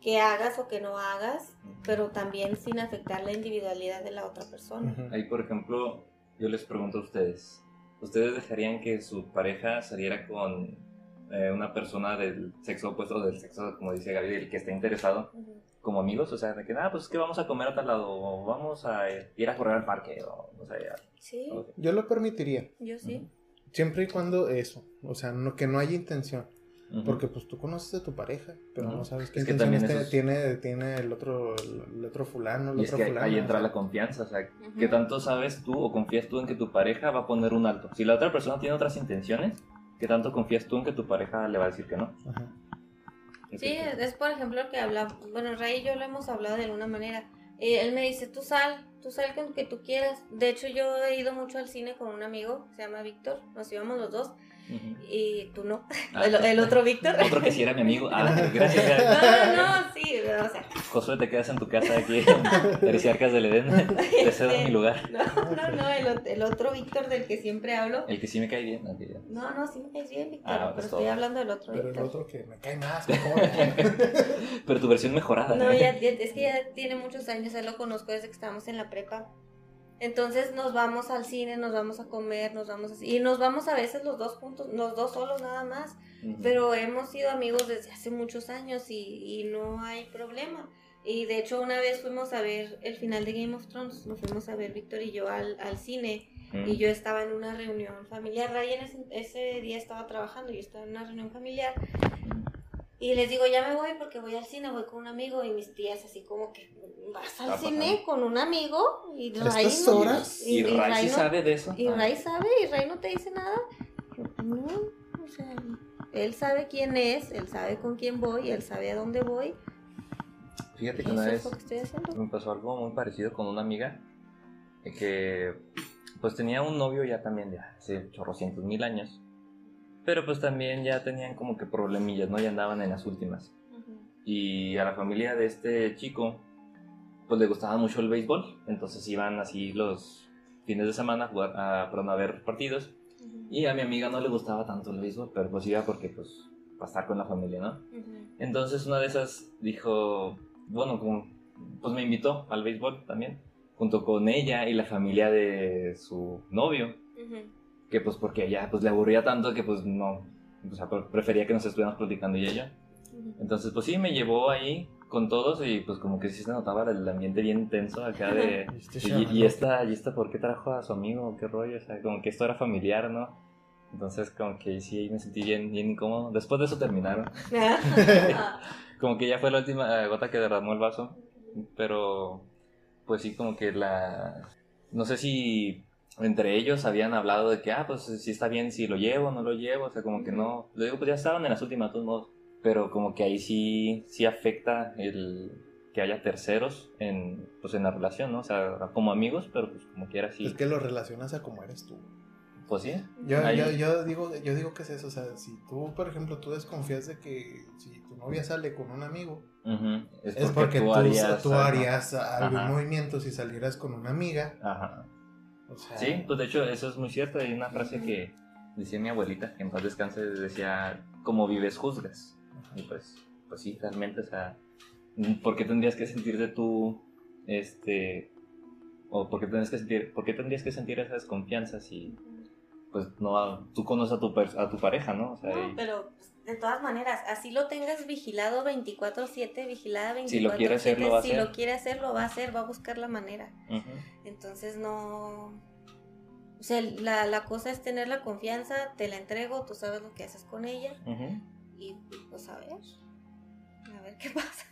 que hagas o que no hagas? Pero también sin afectar la individualidad de la otra persona. Ahí, por ejemplo, yo les pregunto a ustedes, ¿ustedes dejarían que su pareja saliera con eh, una persona del sexo opuesto o del sexo, como dice Gaby, el que está interesado, como amigos? O sea, de que, ah, pues es que vamos a comer a tal lado, o vamos a ir a correr al parque, o sé, ya. Sí. Yo lo permitiría, yo sí. Siempre y cuando eso, o sea, no, que no haya intención. Porque pues tú conoces a tu pareja, pero no sabes qué Es que también tiene, tiene, el otro el, otro fulano, el Y es que fulano. ahí entra la confianza, o sea, Ujú. ¿qué tanto sabes tú o confías tú en que tu pareja va a poner un alto? Si la otra persona tiene otras intenciones, ¿qué tanto confías tú en que tu pareja le va a decir que no? Sí, es por ejemplo lo que habla, bueno, Ray y yo lo hemos hablado de alguna manera. Eh, él me dice, tú sal, tú sal con que tú quieras. De hecho, yo he ido mucho al cine con un amigo, se llama Víctor, nos íbamos los dos, Y tú no, Ah, el, el otro Víctor. Otro que sí era mi amigo. Ah, gracias, No, no, no, sí, o sea, Josué, te quedas en tu casa aquí en Hericiarcas del Edén. Te cedo mi lugar. no, no, no, el, el otro Víctor del que siempre hablo. El que sí me cae bien. ya. No, no, sí me caes bien, Víctor, Ah, pero pues estoy todo. hablando del otro Pero el otro que me cae más, mejor. Pero tu versión mejorada. No, ya, ya- es que ya tiene muchos años, él lo conozco desde que estábamos en la prepa. Entonces nos vamos al cine, nos vamos a comer, nos vamos a... Y nos vamos a veces los dos juntos, los dos solos nada más. Ujú. Pero hemos sido amigos desde hace muchos años y, y no hay problema. Y de hecho una vez fuimos a ver el final de Game of Thrones, nos fuimos a ver Víctor y yo al, al cine. Mm. Y yo estaba en una reunión familiar. Ryan ese, ese día estaba trabajando, yo estaba en una reunión familiar. Y les digo, ya me voy porque voy al cine, voy con un amigo. Y mis tías, así como que, ¿vas al cine con un amigo? Y ¿A Ray estas no- horas? ¿Y Ray sí no- sabe de eso? Y Ah. Ray sabe, y Ray no te dice nada. No, o sea, él sabe quién es, él sabe con quién voy, él sabe a dónde voy. Fíjate que una es vez lo que estoy haciendo. me pasó algo muy parecido con una amiga que pues tenía un novio ya también de hace chorrocientos mil años. Pero pues también ya tenían como que problemillas, ¿no? Ya andaban en las últimas. Y a la familia de este chico, pues le gustaba mucho el béisbol. Entonces iban así los fines de semana a jugar, a, perdón, a ver partidos. Y a mi amiga no le gustaba tanto el béisbol, pero pues iba porque pues para estar con la familia, ¿no? Entonces una de esas dijo, bueno, como, pues me invitó al béisbol también, junto con ella y la familia de su novio, que pues porque ella pues le aburría tanto que pues no, o sea, pre- prefería que nos estuviéramos platicando y ella. Entonces pues sí, me llevó ahí con todos y pues como que sí se notaba el ambiente bien tenso acá de... Este Y, chaval. y esta, y esta, ¿por qué trajo a su amigo? ¿Qué rollo? O sea, como que esto era familiar, ¿no? Entonces, como que sí, ahí me sentí bien, bien incómodo. Después de eso terminaron. Como que ya fue la última eh, gota que derramó el vaso. Pero, pues sí, como que la... No sé si entre ellos habían hablado de que, ah, pues sí está bien si lo llevo, no lo llevo. O sea, como que no... Le digo, pues ya estaban en las últimas, de todos modos. Pero como que ahí sí, sí afecta el que haya terceros en, pues en la relación, ¿no? O sea, como amigos, pero pues como quiera sí. Es que lo relacionas a como eres tú. Pues sí. Yo, Ahí- yo, yo digo, yo digo que es eso, o sea, si tú, por ejemplo, tú desconfías de que si tu novia sale con un amigo, Es, es porque tú, harías, tú ajá. harías algún movimiento si salieras con una amiga. Ajá. O sea, Sí, pues de hecho eso es muy cierto. Hay una frase que decía mi abuelita, que en paz descanse, decía, como vives juzgas. Y pues, pues sí, realmente, o sea, ¿por qué tendrías que sentirte tú, este, o por qué tendrías que sentir, por qué tendrías que sentir esa desconfianza si, pues, no, tú conoces a tu, per- a tu pareja, ¿no? O sea, No, y- pero pues, de todas maneras, así lo tengas vigilado 24/7, vigilada 24/7. Si lo quiere hacer, lo va a si hacer. lo quiere hacer, lo va a hacer, va a buscar la manera. Entonces no... O sea, la, la cosa es tener la confianza, te la entrego, tú sabes lo que haces con ella y pues a ver, a ver qué pasa.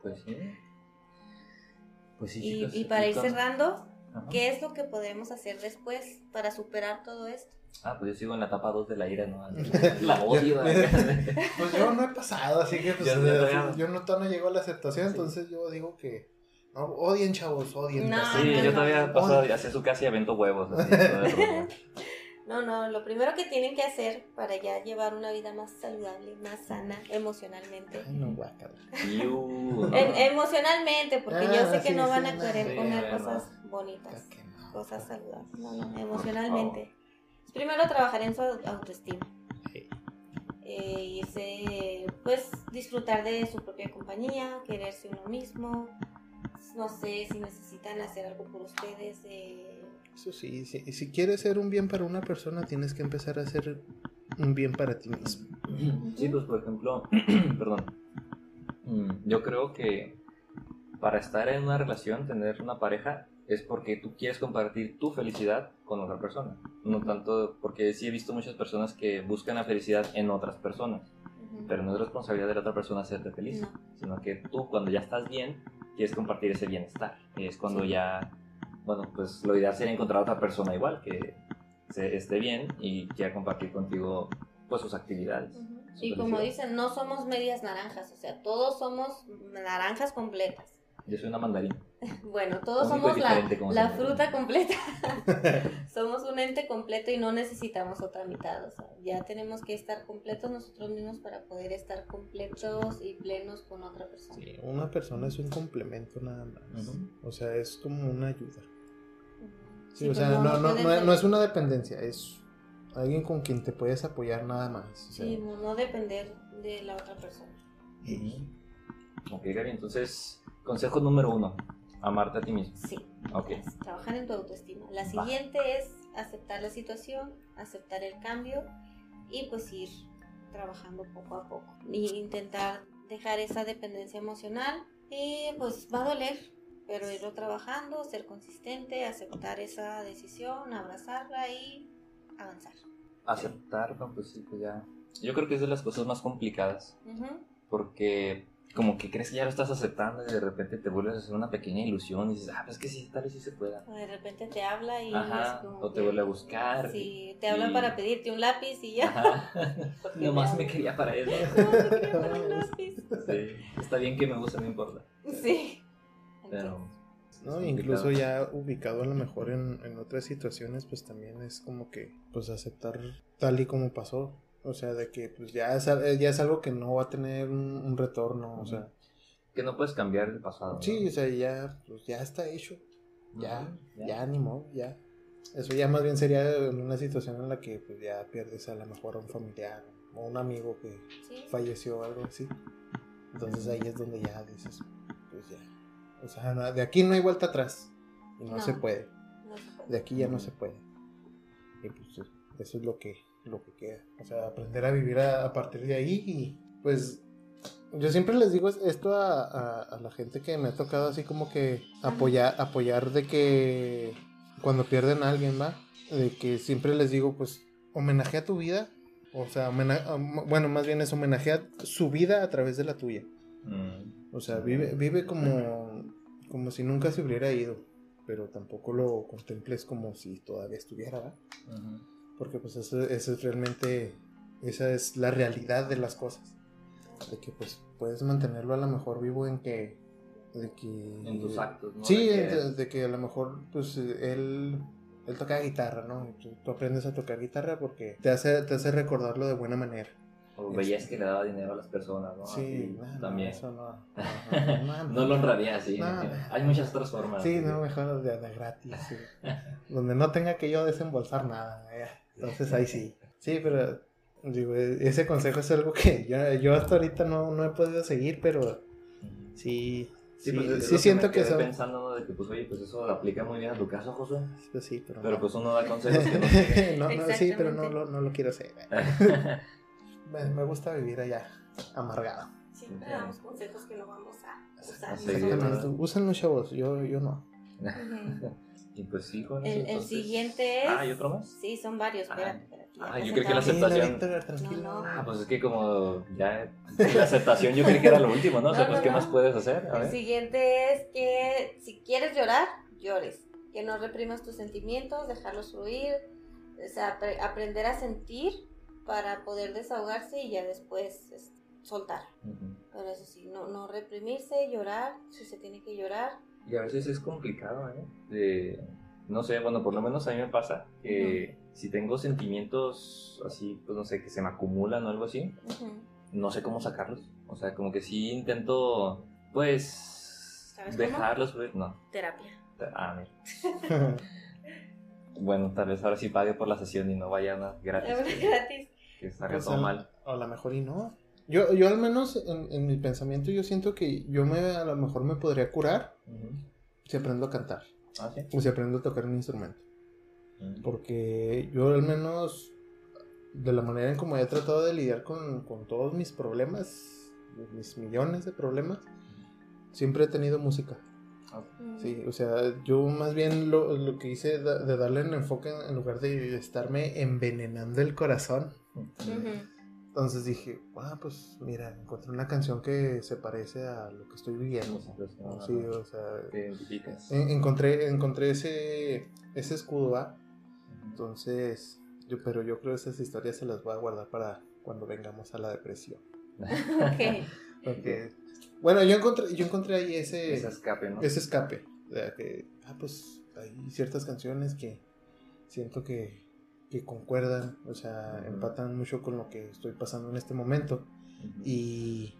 Pues sí. Pues sí, Y, chicos, y para ir cerrando, Ajá. ¿qué es lo que podemos hacer después para superar todo esto? Ah, pues yo sigo en la etapa 2 de la ira, ¿no? La odio. Pues yo no he pasado, así que pues, Ya no, eh, yo no todavía no llego a la aceptación, entonces yo digo que no, odien chavos, odien. No. Sí, no, yo no. todavía paso hacia su casa y avento huevos. Así. No, no, lo primero que tienen que hacer para ya llevar una vida más saludable, más sana emocionalmente. Ay, no. Iu, no. En- emocionalmente, porque Ah, yo sé que sí, no van sí, a querer sí, comer bueno. cosas bonitas, cosas saludables. No, no, emocionalmente. Primero trabajar en su au- autoestima. Sí. Eh, irse, pues disfrutar de su propia compañía, quererse uno mismo. No sé si necesitan hacer algo por ustedes. eh, Eso sí, si, si quieres ser un bien para una persona, tienes que empezar a hacer un bien para ti mismo. Sí, pues por ejemplo, perdón. Mm, Yo creo que para estar en una relación, tener una pareja, es porque tú quieres compartir tu felicidad con otra persona. No tanto porque sí he visto muchas personas que buscan la felicidad en otras personas, pero no es responsabilidad de la otra persona hacerte feliz, No. sino que tú cuando ya estás bien, quieres compartir ese bienestar. Y es cuando Sí. ya, bueno, pues lo ideal sería encontrar a otra persona igual, que se, esté bien y quiera compartir contigo pues sus actividades. Su Y como dicen, no somos medias naranjas, o sea, todos somos naranjas completas. Yo soy una mandarina. Bueno, todos somos la, fruta completa. somos un ente completo y no necesitamos otra mitad. O sea, ya tenemos que estar completos nosotros mismos para poder estar completos y plenos con otra persona. Sí, una persona es un complemento nada más. O sea, es como una ayuda. Sí, Sí, o sea, pues no, no, es una dependencia, es alguien con quien te puedes apoyar nada más. o sea, Sí, no, no depender de la otra persona. Ok, Gaby, entonces, consejo número uno, amarte a ti mismo. Sí. Ok. es trabajar en tu autoestima. La Va. siguiente es aceptar la situación, aceptar el cambio y pues ir trabajando poco a poco. Y intentar dejar esa dependencia emocional y pues va a doler, pero irlo trabajando, ser consistente, aceptar esa decisión, abrazarla y avanzar. Aceptar, no, pues sí, pues ya. Yo creo que es de las cosas más complicadas, Ujú. porque como que crees que ya lo estás aceptando y de repente te vuelves a hacer una pequeña ilusión y dices, ah, pues que sí, tal vez sí se pueda. O de repente te habla y Ajá, es como o te que- vuelve a buscar. Sí, te habla y- para pedirte un lápiz y ya. Ajá. Nomás me quería para eso. No, te quería para un lápiz. Sí, está bien que me guste, no importa. Sí. Pero. ¿no? Incluso ya ubicado a lo mejor en, en otras situaciones, pues también es como que, pues aceptar tal y como pasó. O sea, de que pues ya es, ya es algo que no va a tener un, un retorno, o sea, Que no puedes cambiar el pasado. ¿no? sí, o sea, ya, pues ya está hecho, ya, Ujú, ya, ni modo, ya. Eso ya más bien sería en una situación en la que pues ya pierdes a lo mejor a un familiar o un amigo que Sí. falleció o algo así. Entonces ahí es donde ya dices, pues ya. O sea, no- de aquí no hay vuelta atrás. Y no, No. se puede. No se puede. De aquí ya no se puede. Y pues eso es lo que, lo que queda. O sea, aprender a vivir a, a partir de ahí. Y pues yo siempre les digo es- esto a, a- a la gente que me ha tocado así como que apoyar, apoyar de que cuando pierden a alguien, ¿va? De que siempre les digo, pues, homenajea tu vida. O sea, bueno, más bien es homenajea su vida a través de la tuya. Mm. O sea, vive, vive como, como si nunca se hubiera ido, pero tampoco lo contemples como si todavía estuviera, ¿verdad? Ujú. Porque pues eso, eso es realmente, esa es la realidad de las cosas. De que pues puedes mantenerlo a lo mejor vivo en que... De que En tus actos, ¿no? Sí, De que- de, de que a lo mejor pues él, él toca guitarra, ¿no? Tú, tú aprendes a tocar guitarra porque te hace, te hace recordarlo de buena manera. O veías que le daba dinero a las personas, ¿no? Sí, Así, no, también. eso no. No, no, no, No lo honraría así. Hay muchas otras formas. Sí, no, mejor de, de gratis. sí. Donde no tenga que yo desembolsar nada. eh, Entonces ahí sí. Sí, pero digo, e- ese consejo es algo que yo, yo hasta ahorita no, no he podido seguir, pero sí, sí, Sí, pues, es sí siento que quedé son... pensando ¿no? de que, pues, oye, pues eso aplica muy bien a tu caso, Josué. Pues sí, pero, Pero no. pues uno da consejos que no no, no, sí, pero no, lo- no lo quiero hacer. Me, me gusta vivir allá, amargado. Siempre Ok. damos consejos que no vamos a usar. Usan los chavos, yo, yo no. Y pues sí, con eso, El, siguiente es. Ah, ¿y otro más? Sí, son varios, Ah. espérate, espérate. Ah, ya yo creo que la aceptación- Víctor, tranquilo. No, no. Ah, pues es que como ya la aceptación yo creí que era lo último, ¿no? O sea, No, pues ¿qué no. más puedes hacer? A El ver. siguiente es que si quieres llorar, llores. Que no reprimas tus sentimientos, dejarlos fluir. O sea, apre- aprender a sentir para poder desahogarse y ya después es, soltar. Pero eso sí, no, no reprimirse, llorar, si se tiene que llorar. Y a veces es complicado, ¿eh? De, no sé, bueno, por lo menos a mí me pasa que si tengo sentimientos así, pues no sé, que se me acumulan o algo así, no sé cómo sacarlos. O sea, como que sí intento, pues, ¿Sabes cómo? dejarlos, pues, no. Terapia. Ah, mira. Bueno, tal vez ahora sí pague por la sesión y no vaya nada gratis. que, Gratis. que salga Pues todo al- mal. O a lo mejor y no. Yo, yo al menos en, en mi pensamiento yo siento que yo me a lo mejor me podría curar si aprendo a cantar Ah, sí. o si aprendo a tocar un instrumento. Porque yo al menos de la manera en como he tratado de lidiar con, con todos mis problemas, mis millones de problemas, siempre he tenido música. Mm. Sí, o sea, yo más bien lo, lo que hice da- de darle el enfoque en, en lugar de estarme envenenando el corazón. Entonces dije, ah, pues mira, encontré una canción que se parece a lo que estoy viviendo. Sí, ajá. o sea, en- encontré, encontré ese, ese escudo, ¿ah? Entonces, yo, pero yo creo que esas historias se las voy a guardar para cuando vengamos a la depresión. Ok. Porque, bueno, yo encontré, yo encontré ahí ese, Ese escape, ¿no? ese escape. O sea, que, ah, pues hay ciertas canciones que siento que, que concuerdan, o sea, empatan mucho con lo que estoy pasando en este momento. Y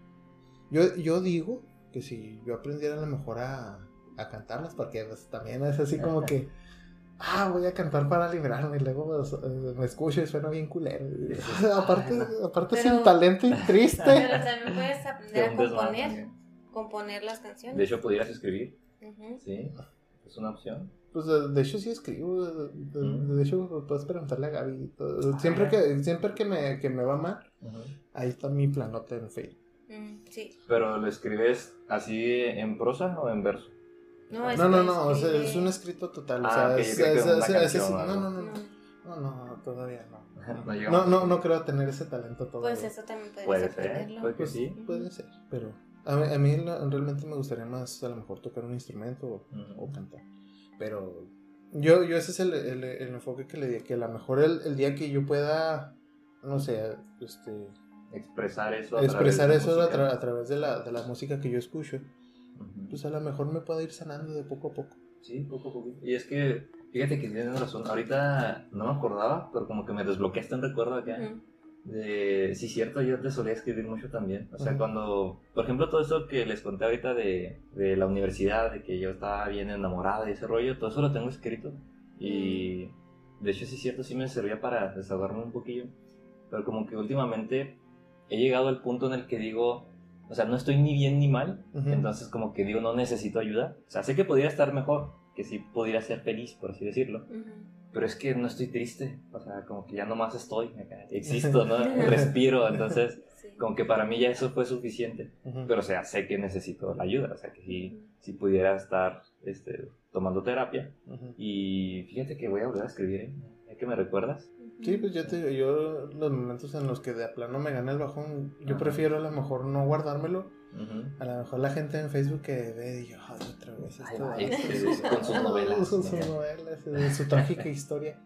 yo, yo digo que si yo aprendiera a lo mejor a, a cantarlas, porque pues, también es así como que, ah, voy a cantar para liberarme, y luego pues, eh, me escucho y suena bien culero. aparte, aparte Pero- sin talento y triste. Pero también puedes aprender a componer, también. componer las canciones. De hecho, pudieras escribir, sí. Es una opción. Pues de, de hecho sí escribo, de, de- Mm. de hecho puedes preguntarle a Gaby. Siempre que, siempre que me, que me va mal, ahí está mi planota en Facebook. Mm, sí. Pero lo escribes así en prosa o en verso. No, es No, no, no, o sea, es un escrito total. O Ah, sea, o no, no, no, no, No. todavía no. No No, no, no creo tener ese talento todavía. Pues eso también Puede ser, puede que Pues sí. puede ser, pero a mí, a mí realmente me gustaría más a lo mejor tocar un instrumento o cantar. Pero yo, yo ese es el, el- el enfoque que le di, que a lo mejor el, el día que yo pueda, no sé, este, Expresar eso. a expresar través de eso a, tra- a través de la, de la música que yo escucho, pues a lo mejor me pueda ir sanando de poco a poco. Sí, poco a poco. Y es que, fíjate que tienes razón. Ahorita no me acordaba, pero como que me desbloqueaste un recuerdo acá. Ujú. De, sí, cierto, yo te solía escribir mucho también. O sea, cuando, por ejemplo, todo eso que les conté ahorita de, de la universidad, de que yo estaba bien enamorada y ese rollo, todo eso lo tengo escrito. Y de hecho, sí, cierto, sí me servía para desahogarme un poquillo. Pero como que últimamente he llegado al punto en el que digo, o sea, no estoy ni bien ni mal. Entonces, como que digo, no necesito ayuda. O sea, sé que podría estar mejor, que sí podría ser feliz, por así decirlo. Pero es que no estoy triste, o sea, como que ya nomás estoy, existo, ¿no? Respiro, entonces Sí. como que para mí ya eso fue suficiente. Pero o sea, sé que necesito la ayuda, o sea, que sí, sí pudiera estar este, tomando terapia. Y fíjate que voy a volver a escribir, ¿eh? Ya que me recuerdas. Sí, pues yo te digo, yo los momentos en los que de a plano me gana el bajón, yo prefiero a lo mejor no guardármelo. Ujú. A lo mejor la gente en Facebook que ve y yo, otra vez esto. ay, este, con sus novelas. Con sus novelas, su trágica historia.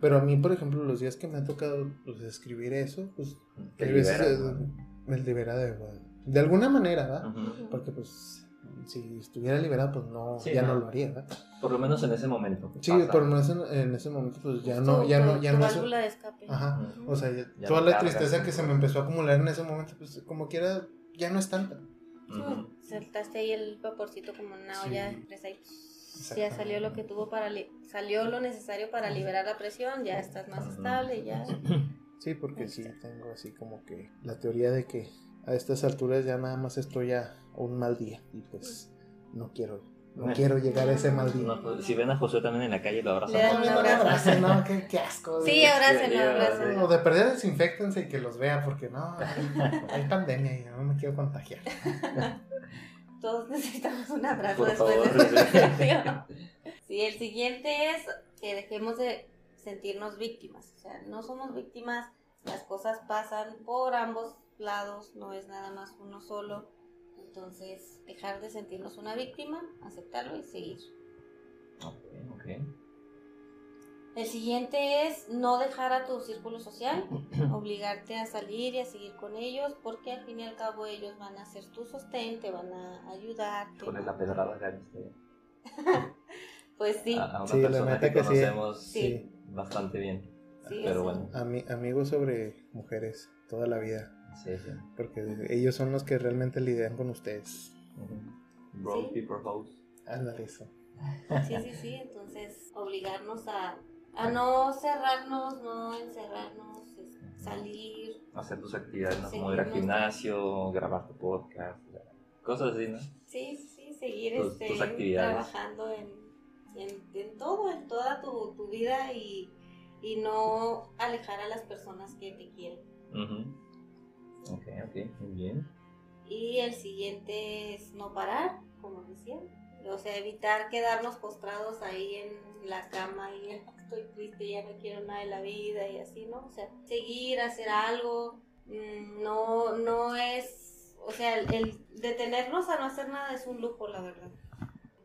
Pero a mí, por ejemplo, los días que me ha tocado pues, escribir eso, pues Te hay veces eh, ¿no? me libera de, de alguna manera, ¿verdad? Ujú. Porque pues si estuviera liberado, pues no, Sí, ya no. no. lo haría, ¿verdad? Por lo menos en ese momento. Sí, pasa. por lo menos en, en ese momento, pues ya no, ya no, ya no es- válvula de escape. Ajá. Ujú. O sea, ya- Ya toda no la cargas. tristeza que se me empezó a acumular en ese momento, pues como quiera, ya no es tanta. Saltaste ahí el vaporcito como una Sí. olla presa y ya salió lo que tuvo para li- salió lo necesario para liberar la presión, ya estás más Ujú. estable, ya. Sí, porque sí tengo así como que la teoría de que a estas alturas ya nada más estoy a un mal día y pues no quiero, no quiero llegar a ese mal día. No, pues, si ven a Josué también en la calle, lo abrazan. Le dan No, un no, no, abrazo. abracen, no, qué, qué asco. Sí, abrácenlo, abrácenlo. O de perder desinfectense y que los vea porque no, hay, pandemia y no me quiero contagiar. Todos necesitamos un abrazo Por después favor. de esta. Sí, el siguiente es que dejemos de sentirnos víctimas. O sea, no somos víctimas, las cosas pasan por ambos lados, no es nada más uno solo. Entonces, dejar de sentirnos una víctima, aceptarlo y seguir. Ok, ok. El siguiente es no dejar a tu círculo social, obligarte a salir y a seguir con ellos, porque al fin y al cabo ellos van a ser tu sostén, te van a ayudar. Con la pedrada que viste. Pues sí. A, a una Sí, persona que, que sí. conocemos Sí. bastante bien. Sí, Pero bueno, Ami- amigos sobre mujeres toda la vida. Sí, sí. Porque ellos son los que realmente lidian con ustedes. Ujú. Bro, Sí. people house. Ándale eso. Sí, sí, sí. Entonces, obligarnos a, a no cerrarnos, no encerrarnos, salir. Hacer tus actividades, como ir al gimnasio, grabar tu podcast, cosas así, ¿no? Sí, sí, seguir Tus- este, tus actividades. trabajando en, en, en todo, en toda tu, tu vida y, y no alejar a las personas que te quieren. Ujú. Ok, ok, muy bien. Y el siguiente es no parar, como decía. O sea, evitar quedarnos postrados ahí en la cama y "Ah, estoy triste, ya no quiero nada de la vida y así, ¿no? O sea, seguir, hacer algo. mm, No, no es, o sea, el, el detenernos a no hacer nada es un lujo, la verdad.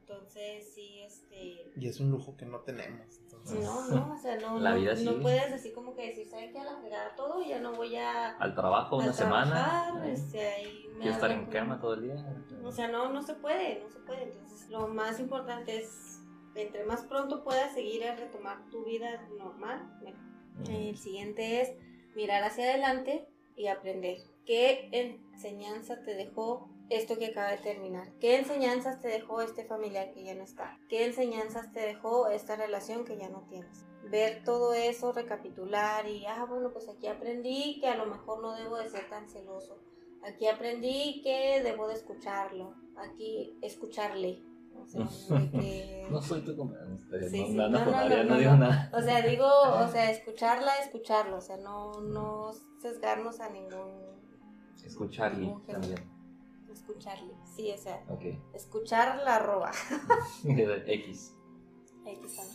Entonces, sí, este... Y es un lujo que no tenemos. No, no, o sea, no, La no, vida no sigue. puedes así como que decir, ¿sabes qué? A la fregada todo, ya no voy a, Al trabajo una semana. trabajar, ¿eh? este, ahí me Quiero estar en cama todo el día. o sea, no, no se puede, no se puede. Entonces, lo más importante es, entre más pronto puedas seguir a retomar tu vida normal, mejor. El siguiente es mirar hacia adelante y aprender. ¿Qué enseñanza te dejó esto que acaba de terminar? ¿Qué enseñanzas te dejó este familiar que ya no está? ¿Qué enseñanzas te dejó esta relación que ya no tienes? Ver todo eso, recapitular y, ah, bueno, pues aquí aprendí que a lo mejor no debo de ser tan celoso. Aquí aprendí que debo de escucharlo. Aquí escucharle. O sea, de que- No soy tu compañero. Sí, no, sí. no, No, no, no, digo nada. O sea, digo, o sea, escucharla, escucharlo, o sea, no, no sesgarnos a ningún Escucharle Ningún también. Escucharle. Sí, o sea, escuchar la arroba. X. Están.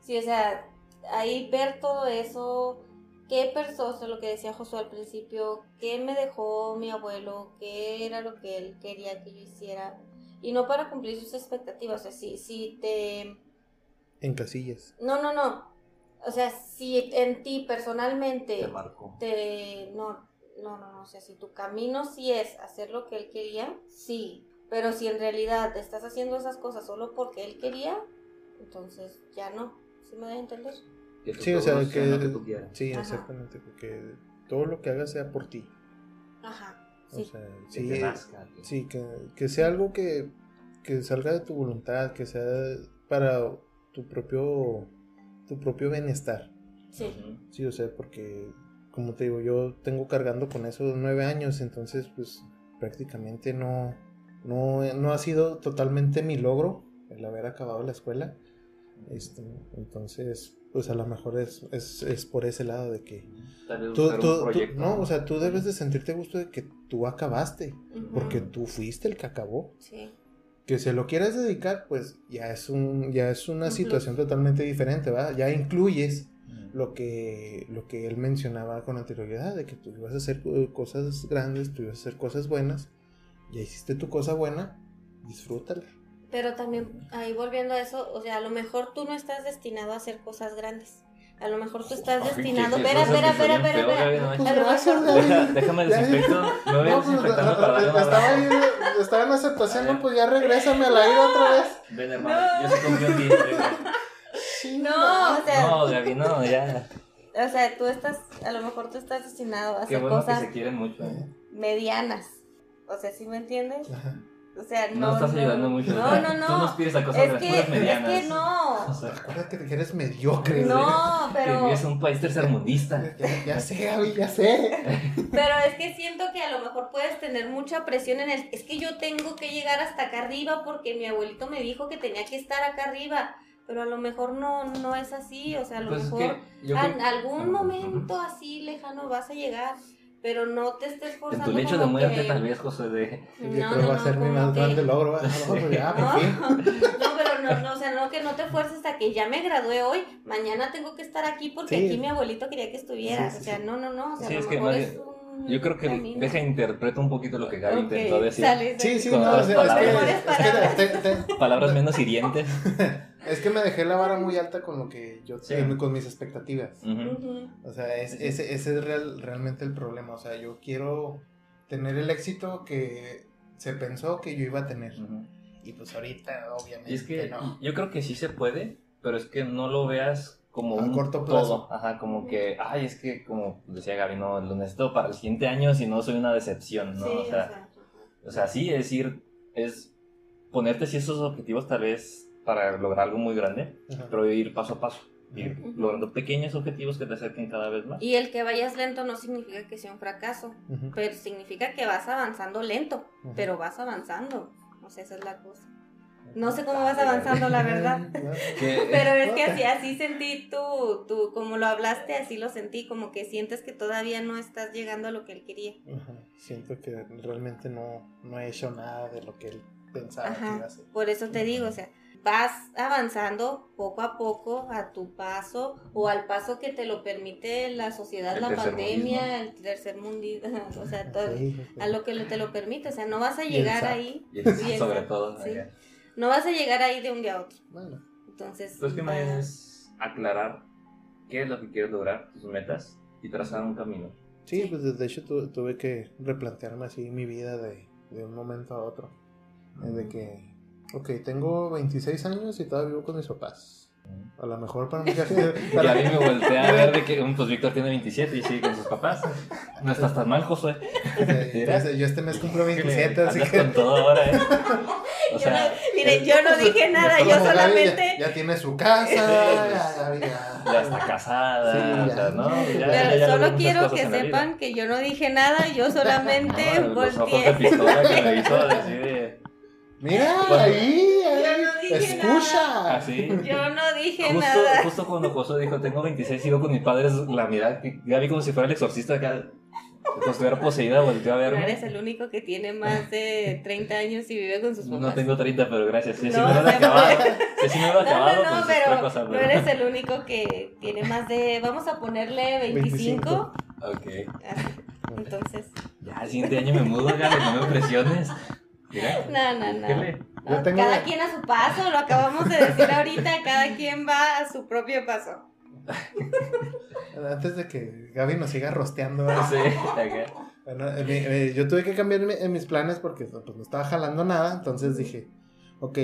Sí, o sea, ahí ver todo eso, qué persona, lo que decía Josué al principio, qué me dejó mi abuelo, qué era lo que él quería que yo hiciera. Y no para cumplir sus expectativas, o sea, si, si te... En casillas. No, no, no. O sea, si en ti personalmente Te marcó. te no no no no o sea si tu camino sí es hacer lo que él quería sí pero si en realidad estás haciendo esas cosas solo porque él quería entonces ya no ¿sí me doy a entender? Sí, o sea, que- lo que tú quieras. Sí, Ajá. exactamente. Porque todo lo que hagas sea por ti. ajá O sí sea, Que sí, te nazca. que- sí que, que sea algo que, que salga de tu voluntad, que sea para tu propio, tu propio bienestar. sí. Sí, o sea, porque, como te digo, yo tengo cargando con eso nueve años, entonces, pues, prácticamente no, no, no ha sido totalmente mi logro el haber acabado la escuela. Este, entonces, pues, a lo mejor es, es, es por ese lado de que tú, tú- tú- no, o sea, tú debes de sentirte gusto de que tú acabaste, Ujú. porque tú fuiste el que acabó. sí Que se lo quieras dedicar, pues, ya es un, ya es una Un situación totalmente diferente, ¿va? Ya incluyes Lo que, lo que él mencionaba con anterioridad, de que tú ibas a hacer eh, cosas grandes, tú ibas a hacer cosas buenas, ya hiciste tu cosa buena, disfrútala. pero también ahí volviendo a eso o sea a lo mejor tú no estás destinado a hacer cosas grandes a lo mejor tú estás Ay, destinado espera espera espera espera déjame desinfecto. Me voy No, pues, para ahí, estaba en aceptación, no, pues ya regrésame al aire otra vez. Ven, hermano. Yo sí confío en ti. No o sea No, Gaby, no, ya. o sea tú estás a lo mejor tú estás destinado a Qué hacer bueno que cosas se quieren mucho. ¿eh? medianas. O sea, ¿sí me entiendes? Ajá. O sea, No, no. estás ayudando mucho. No, no, Tú no. nos pides a cosas Es de que, es que no. O sea, Acuérdate que eres mediocre. No, que pero. vives en un país tercermundista. Ya, ya sé, Gaby, ya sé. Pero es que siento que a lo mejor puedes tener mucha presión en el. Es que yo tengo que llegar hasta acá arriba porque mi abuelito me dijo que tenía que estar acá arriba. Pero a lo mejor no, no es así. O sea, a lo Pues es mejor que yo en creo- algún momento así lejano vas a llegar. Pero no te estés En forzando. tu lecho de muerte, que- tal vez, José, de. Yo No, creo no, que va a ser mi más que- grande logro. ¿va? No, pues ya, por No, fin. no, pero no, no, o sea, no que no te fuerces a que ya me gradué hoy, mañana tengo que estar aquí porque Sí. aquí mi abuelito quería que estuvieras. Sí, sí, o sea, sí. no, no, no, o sea, Sí, a es lo que mejor más es un Yo creo que camino. deja interpreta un poquito lo que Gaby Ok, intentó decir. sale, sale. Sí, sí, no, o otras sea, palabras. es que, es que palabras. te- te- Palabras menos hirientes. es que me dejé la vara muy alta con lo que yo, Sí. con mis expectativas. O sea, es- ese, ese es real- realmente el problema. O sea, yo quiero tener el éxito que se pensó que yo iba a tener. Y pues ahorita, obviamente, Y es que no. yo creo que sí se puede, pero es que no lo veas como A un corto plazo. todo. Ajá, como que, ay, es que como decía Gaby, no, lo necesito para el siguiente año si no soy una decepción, ¿no? Sí, o, sea, o sea, sí, es ir, es ponerte sí esos objetivos tal vez para lograr algo muy grande, Ajá. pero ir paso a paso, ir Ujú. logrando pequeños objetivos que te acerquen cada vez más. Y el que vayas lento no significa que sea un fracaso, Ujú. pero significa que vas avanzando lento, pero vas avanzando. O sea, esa es la cosa. No sé cómo vas avanzando, la verdad. Pero es que así, así sentí tú, tú, como lo hablaste, así lo sentí, como que sientes que todavía no estás llegando a lo que él quería. Ajá. Siento que realmente no, no he hecho nada de lo que él pensaba que iba a Ajá, hacer. por eso te digo, o sea, vas avanzando poco a poco a tu paso o al paso que te lo permite la sociedad, El la pandemia, el tercer mundismo, o sea, todo, Sí, sí, sí. a lo que te lo permite, o sea, no vas a llegar ahí, sobre todo. sí. acá. no vas a llegar ahí de un día a otro. Bueno, Entonces, Pues que más es aclarar qué es lo que quieres lograr, tus metas y trazar un camino. sí, Sí. pues de hecho tu- tuve que replantearme así mi vida de, de un momento a otro. Eh, De que, ok, tengo 26 años y todavía vivo con mis papás. A lo mejor para mucha gente... Y a mí me volteé a ver de que um, pues Víctor tiene 27 y sigue con sus papás. No estás tan mal, Josué. Yo este mes cumplo 27, así que... con todo ahora, ¿eh? O Yo sea, no- miren, yo no dije nada, yo Gaby ya- solamente... Ya, tiene su casa, ya, ya, ya. ya está casada, Sí, o sea. ¿no? Ya- Pero ya- ya logró solo quiero que sepan que yo no dije nada, yo solamente No, los ojos de volteé. pistola que me hizo así de... Mira, Bueno. ahí, Yo ahí. no dije Escucha. Así. Yo no dije Justo, nada. justo cuando Josué dijo, tengo 26, sigo con mis padres, la mirada, que Gaby como si fuera el exorcista acá, como si estuviera poseída, volteó a No verme. eres el único que tiene más de 30 años y vive con sus papás. No tengo 30, pero gracias. Si sí No, lo he acabado, si sí me lo he No, acabado, no, no, pues es otra pero cosa. no eres el único que tiene más de, vamos a ponerle 25. 25. Ok. Así. Entonces, Ya, el siguiente año me mudo, Gaby, no me presiones. Mira. no, no, no. Tengo Cada quien a su paso, lo acabamos de decir ahorita, cada quien va a su propio paso. Antes de que Gaby nos siga rosteando. ¿verdad? Sí. Bueno, eh, mi- eh, yo tuve que cambiar mi- en mis planes porque pues, no estaba jalando nada. Entonces dije, ok,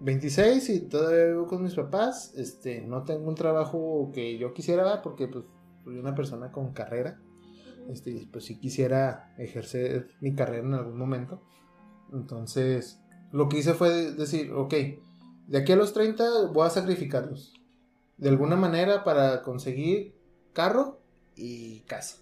26 y todavía vivo con mis papás. Este, no tengo un trabajo que yo quisiera porque pues soy una persona con carrera. Este, y, pues si quisiera ejercer mi carrera en algún momento. Entonces, lo que hice fue decir, ok, de aquí a los 30 voy a sacrificarlos. De alguna manera para conseguir carro y casa.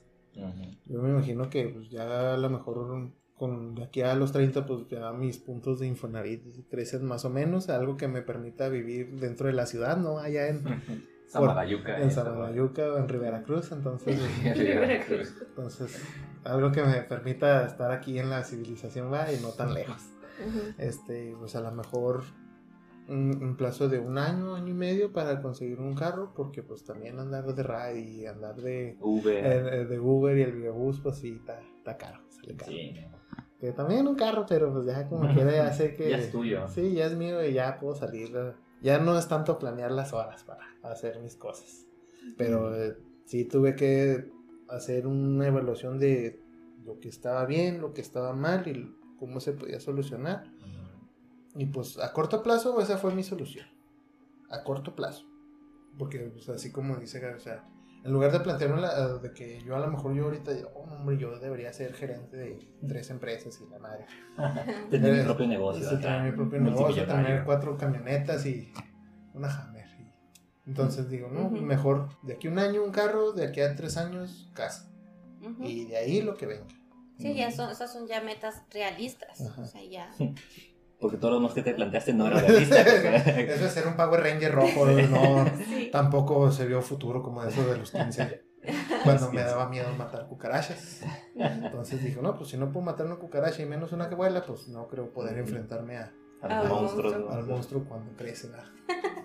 Yo me imagino que pues, ya a lo mejor con de aquí a los 30 pues ya mis puntos de Infonavit crecen más o menos, algo que me permita vivir dentro de la ciudad, no allá en, Samalayuca. en esa, Samalayuca o en Rivera Cruz, entonces, En Rivera Cruz. entonces algo que me permita estar aquí en la civilización va y no tan lejos. Ujú. Este, pues a lo mejor un, un plazo de un año, año y medio para conseguir un carro, porque pues también andar de ride y andar de Uber. el, el de Uber y el videobús, pues sí, está, está caro. sale caro. Sí. Que también un carro, pero pues ya como quiera ya sé que... Ya es tuyo. Sí, ya es mío y ya puedo salir. eh, Ya no es tanto planear las horas para hacer mis cosas. Pero eh, sí tuve que hacer una evaluación de lo que estaba bien, lo que estaba mal y cómo se podía solucionar. Y pues a corto plazo esa fue mi solución. A corto plazo. Porque pues, así como dice, o sea, en lugar de plantearme la- de que yo a lo mejor yo ahorita, oh, hombre, yo debería ser gerente de tres empresas y la madre. Tener mi propio negocio. tener mi propio negocio, tener cuatro camionetas y una Entonces digo, no, mejor de aquí a un año un carro, de aquí a tres años casa. Y de ahí lo que venga. Sí, ya son, esas son ya metas realistas. Ajá. O sea, ya. Porque todos los más que te planteaste no eran realistas. porque- Eso de ser un Power Ranger rojo, no, Sí. tampoco se vio futuro como eso de los 15. Cuando me 15. daba miedo matar cucarachas. Entonces dije, no, pues si no puedo matar una cucaracha y menos una que vuela, pues no creo poder enfrentarme a, Al Al monstruo. monstruo. ¿no? Al monstruo cuando crece, ¿verdad?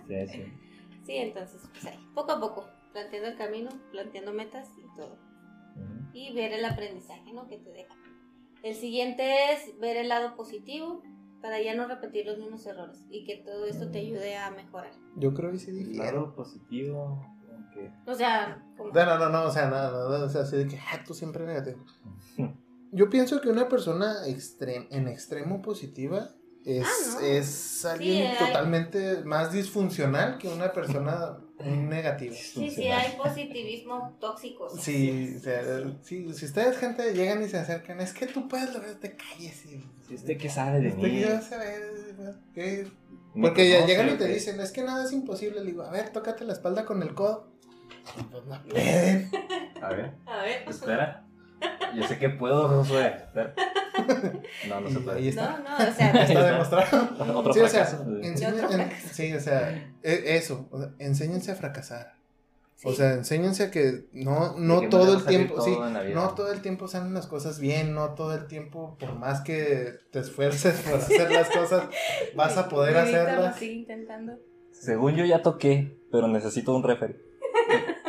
Sí, sí. Sí, entonces, pues ahí, poco a poco, planteando el camino, planteando metas y todo. Y ver el aprendizaje, ¿no? Que te deja. El siguiente es ver el lado positivo para ya no repetir los mismos errores y que todo esto te ayude a mejorar. Yo creo que sí difiero. Claro, positivo. O sea, como... No, no, no, no, o sea, nada, nada, o sea, así de que, ah, tú siempre negativo. Yo pienso que una persona extrem- en extremo positiva es, Ah, ¿no? es alguien totalmente más disfuncional que una persona muy negativa. Sí, sí, hay positivismo tóxico. Sí, o sea, sí, si ustedes, gente, llegan y se acercan, es que tú puedes lograr, te calles. Y, ¿Y usted qué sabe de Usted mí? ya sabe, ¿qué? ¿Me Porque ya llegan y te dicen, es que nada es imposible. Le digo, a ver, tócate la espalda con el codo. Pues no pueden. A ver, A ver. espera. Yo sé que puedo, Josué. No, no se ahí puede. está. No, no, o sea, Está demostrado. Otro Sí, o sea, fracaso. enseñen- Otro en- fracaso. sí, o sea, e- eso, o sea, enséñense a fracasar. O sea, enséñense a que no, no que todo el tiempo, todo sí, no todo el tiempo salen las cosas bien, no todo el tiempo, por más que te esfuerces por hacer las cosas, vas a poder hacerlas. sigue intentando. Según yo ya toqué, pero necesito un referee.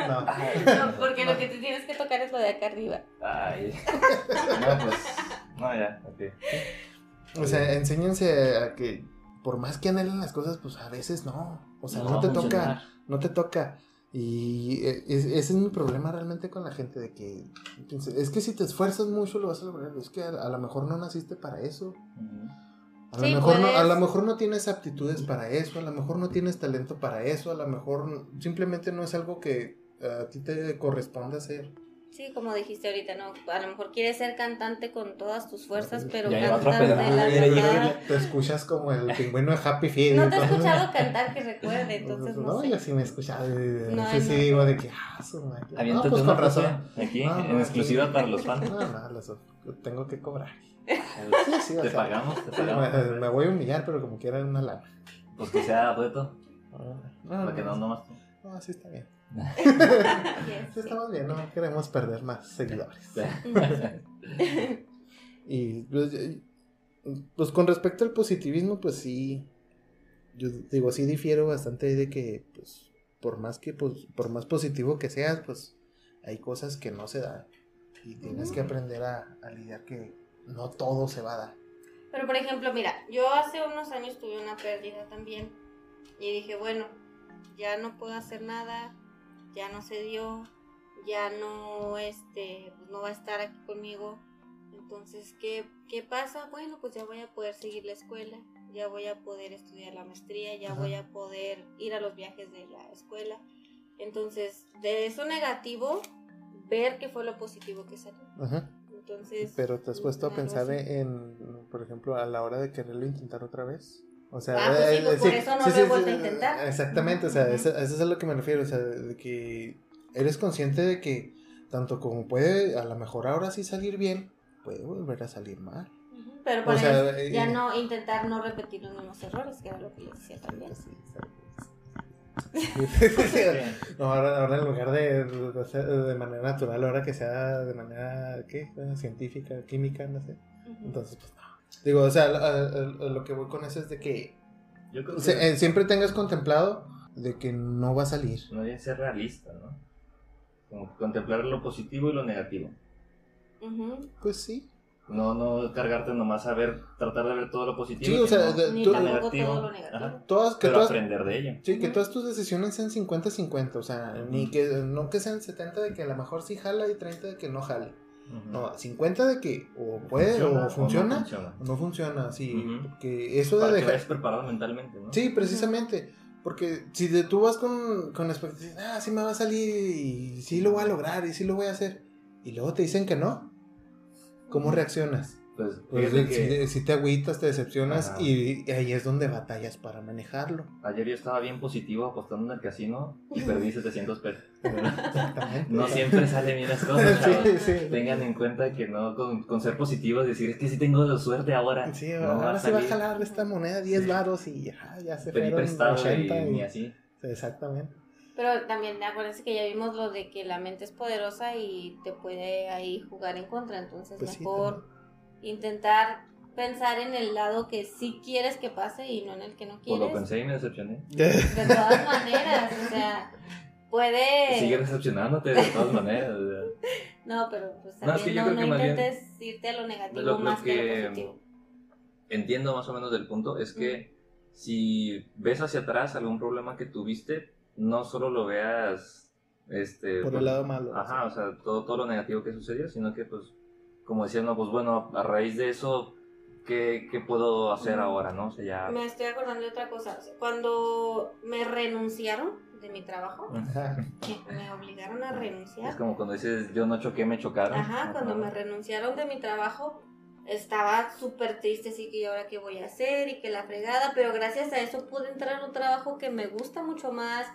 No. No, porque lo que te tienes que tocar es lo de acá arriba. Ay. No, pues. No, ya, ok. O sea, enséñense a que por más que anhelen las cosas, pues a veces no. O sea, no, te toca, no te toca. Y es- ese es mi problema realmente con la gente, de que es que si te esfuerzas mucho lo vas a lograr. Es que a, a lo mejor no naciste para eso. A Sí, lo, mejor no, a lo mejor no tienes aptitudes para eso, a lo mejor no tienes talento para eso, a lo mejor simplemente no es algo que a ti te corresponde hacer. Sí, como dijiste ahorita, ¿no? A lo mejor quieres ser cantante con todas tus fuerzas, pero pedazo, la verdad. Te escuchas como el pingüino de Happy Feet. No te he escuchado cantar que recuerde, entonces no, no, sé. yo sí me he escuchado. y No, no. digo de que, ah, su madre. No, pues con razón. Aquí, No, en no, exclusiva sí. para los fans. No, no, los- tengo que cobrar. Sí, sí, o Te sea, pagamos, te sí, me, pagamos. me voy a humillar, pero como quiera una lana. Pues que sea dueto. No, Para que no nomás no, así está bien. Yes, estamos bien, no queremos perder más seguidores. Y pues, eh, pues con respecto al positivismo, pues sí, yo digo, sí difiero bastante de que, pues, por más que, pues, por más positivo que seas, pues, hay cosas que no se dan. Y tienes que aprender a, a lidiar que no todo se va a dar. Pero por ejemplo, mira, yo hace unos años tuve una pérdida también y dije, bueno, ya no puedo hacer nada, ya no se dio, ya no, este, pues no va a estar aquí conmigo. Entonces, ¿qué, ¿qué pasa? Bueno, pues ya voy a poder seguir la escuela, ya voy a poder estudiar la maestría, ya Ajá. voy a poder ir a los viajes de la escuela. Entonces, de eso negativo, ver qué fue lo positivo que salió. Ajá. Entonces, Pero te has puesto a pensar en, por ejemplo, a la hora de quererlo intentar otra vez. O sea, Ah, pues sí, eh, pues eh, por eso no lo he vuelto a intentar. Exactamente, o sea, Ujú. eso, eso es a lo que me refiero, o sea, de que eres consciente de que tanto como puede, a lo mejor ahora sí salir bien, puede volver a salir mal. Pero por O sea, eso, eh, ya no intentar no repetir los mismos errores, que era lo que les decía también. Sí, no, ahora, ahora en lugar de, de de manera natural, ahora que sea de manera, ¿qué? Científica, química, no sé. Entonces, pues no. Digo, o sea, a, a- a lo que voy con eso es de que Yo creo que se- eh, siempre tengas contemplado de que no va a salir. no debe ser realista, ¿no? Como que contemplar lo positivo y lo negativo. Pues sí. No, no cargarte nomás a ver, tratar de ver todo lo positivo. Sí, y o que sea, no- de- Ni tú- negativo. todo lo negativo. Ajá. Todas, que pero todas, aprender de ello. sí, que todas tus decisiones sean 50-50, o sea, ni que, no que sean 70 de que a lo mejor sí jala y 30 de que no jale. No, 50 de que o puede o no funciona funciona. o no funciona, sí, Ujú. porque eso de que dejar... vayas preparado mentalmente, ¿no? Sí, precisamente. Porque si de, tú vas con, con expectativas, ah, sí me va a salir y sí lo voy a lograr y sí lo voy a hacer. Y luego te dicen que no. ¿Cómo reaccionas? Pues, Pues si, que si te agüitas, te decepcionas Ajá. y, ahí es donde batallas para manejarlo. ayer yo estaba bien positivo apostando en el casino y perdí 700 pesos. Exactamente. No siempre salen bien las cosas, sí, sí. Tengan en cuenta que no con, con ser positivos decir es que sí tengo suerte ahora. Sí, no ahora va a se va a jalar esta moneda 10 Sí. varos y ya, ya se Pedí fueron prestado 80 y y- ni así. Exactamente. Pero también acuérdense que ya vimos lo de que la mente es poderosa y te puede ahí jugar en contra. Entonces, Pues sí, mejor intentar pensar en el lado que sí quieres que pase y no en el que no Pues quieres. lo pensé y me decepcioné. De todas maneras, o sea, puede... Sigue decepcionándote de todas maneras. o sea. No, pero pues No, es también que yo no, creo no que más bien- intentes irte a lo negativo Lo- lo más que... que- lo positivo. entiendo más o menos del punto es que si ves hacia atrás algún problema que tuviste, no solo lo veas este Por pues, el lado malo. Ajá, o sea, todo, todo lo negativo que sucedió, sino que pues como decían, no, pues bueno, a raíz de eso ¿qué, qué puedo hacer ahora, no? O sea, ya Me estoy acordando de otra cosa. Cuando me renunciaron de mi trabajo, que me obligaron a es renunciar. como cuando dices, yo no choqué, me chocaron. Ajá, cuando me renunciaron de mi trabajo, estaba súper triste, así que ¿y ahora qué voy a hacer? Y que la fregada, pero gracias a eso pude entrar a un trabajo que me gusta mucho más,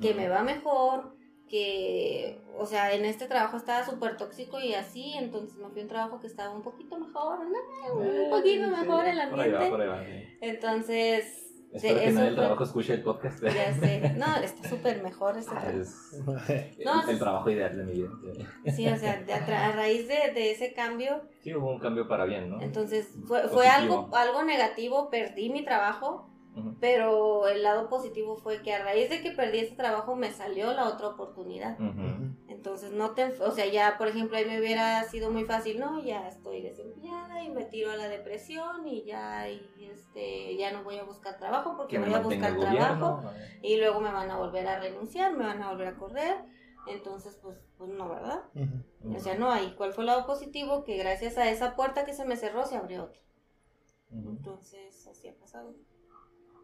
que me va mejor, que, o sea, en este trabajo estaba súper tóxico y así, entonces me fui a un trabajo que estaba un poquito mejor, ¿no? un poquito mejor el Por ahí va, por ambiente. ahí va. Entonces, Espero que nadie del trabajo escuche el podcast. ya sé, no, está súper mejor este Ah, trabajo. es No, el, el trabajo ideal de mi vida. sí. O sea, de a, raíz de, de ese cambio, Sí, hubo un cambio para bien, ¿no? entonces fue, fue algo, algo negativo, perdí mi trabajo, Pero el lado positivo fue que a raíz de que perdí ese trabajo me salió la otra oportunidad. Entonces no te, o sea, ya por ejemplo ahí me hubiera sido muy fácil, no, ya estoy desempleada y me tiro a la depresión y ya, y este, ya no voy a buscar trabajo porque voy a buscar trabajo gobierno. y luego me van a volver a renunciar, me van a volver a correr, entonces pues, pues no, ¿verdad? O sea, no hay. ¿Cuál fue el lado positivo? Que gracias a esa puerta que se me cerró se abrió otra. Entonces, así ha pasado.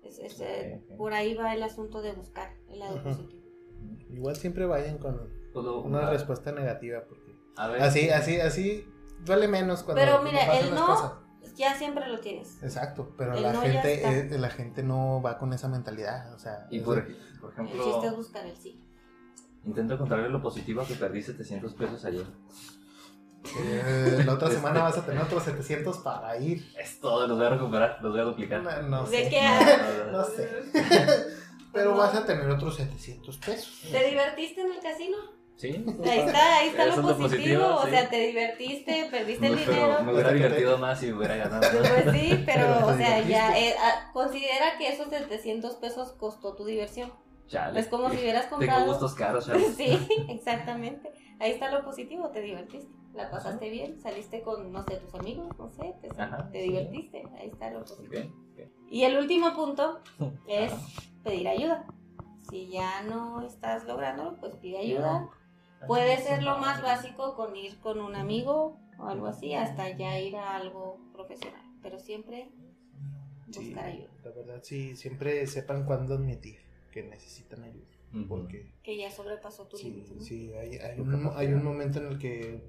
Es, es, Ok, eh, ok. Por ahí va el asunto de buscar el lado Ujú. positivo. Igual siempre vayan con Todo- una respuesta negativa porque A ver. así, así, así duele menos cuando Pero mira, pasan el las no- cosas. Ya siempre lo tienes. Exacto, pero el la no gente, eh, la gente no va con esa mentalidad, o sea, Y es por, por El chiste es ejemplo, buscar el sí. intento encontrarle lo positivo a que perdí 700 pesos ayer. Eh, la otra semana vas a tener otros 700 para ir. Es todo, los voy a recuperar, los voy a duplicar. No, no ¿De sé. qué? No sé. Pero vas a tener otros 700 pesos. ¿Te divertiste en el casino? Sí. Ahí está, ahí está lo positivo. o sea, te divertiste, perdiste el No, pero dinero. me hubiera divertido más si hubiera ganado. Pues sí, pero, o sea, ya eh, ah, considera que esos 700 pesos costó tu diversión. Chale. Es como si hubieras Tengo comprado. gustos caros, chale. Sí, exactamente. Ahí está lo positivo, te divertiste. La pasaste bien, saliste con, no sé, tus amigos, no sé, te, Ajá, te sí. divertiste. Ahí está lo positivo. Y el último punto es pedir ayuda. Si ya no estás lográndolo, pues pide ayuda. Puede ser lo más básico con ir con un amigo o algo así, hasta ya ir a algo profesional. Pero siempre Sí, buscar ayuda. la verdad, sí, siempre sepan cuándo admitir que necesitan ayuda. Porque Que ya sobrepasó tu sí, límite. ¿no? sí, hay, hay un, hay un momento en el que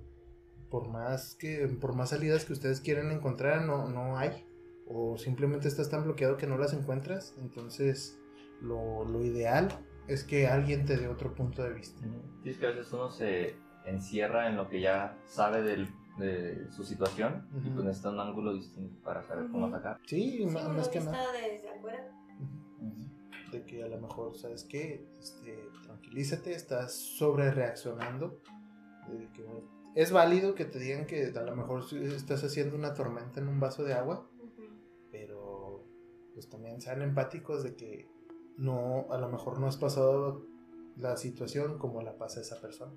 por más que por más salidas que ustedes quieren encontrar, no, no hay. O simplemente estás tan bloqueado que no las encuentras. Entonces, lo, lo ideal es que alguien te dé otro punto de vista. Sí, es que a veces uno se encierra en lo que ya sabe del- de su situación y pues necesita un ángulo distinto para saber cómo atacar. Sí, Sí, más, que nada. desde afuera. De que a lo mejor, ¿sabes qué? Este, tranquilízate, estás sobre reaccionando. es válido que te digan que a lo mejor estás haciendo una tormenta en un vaso de agua, pero pues también sean empáticos de que no, a lo mejor no has pasado la situación como la pasa esa persona.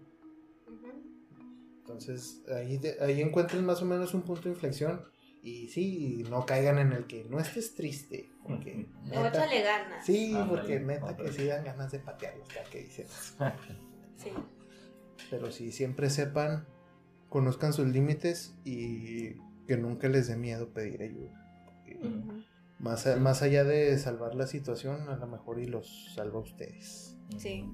Entonces ahí, de- ahí encuentren más o menos un punto de inflexión y sí, no caigan en el que no estés triste, porque neta- échale ganas. Sí, Ándale, porque neta que sí dan ganas de patearlos, ya que dicen. Sí. Pero sí, siempre sepan, conozcan sus límites y que nunca les dé miedo pedir ayuda. Porque más, más allá de salvar la situación, a lo mejor y los salva a ustedes. Sí.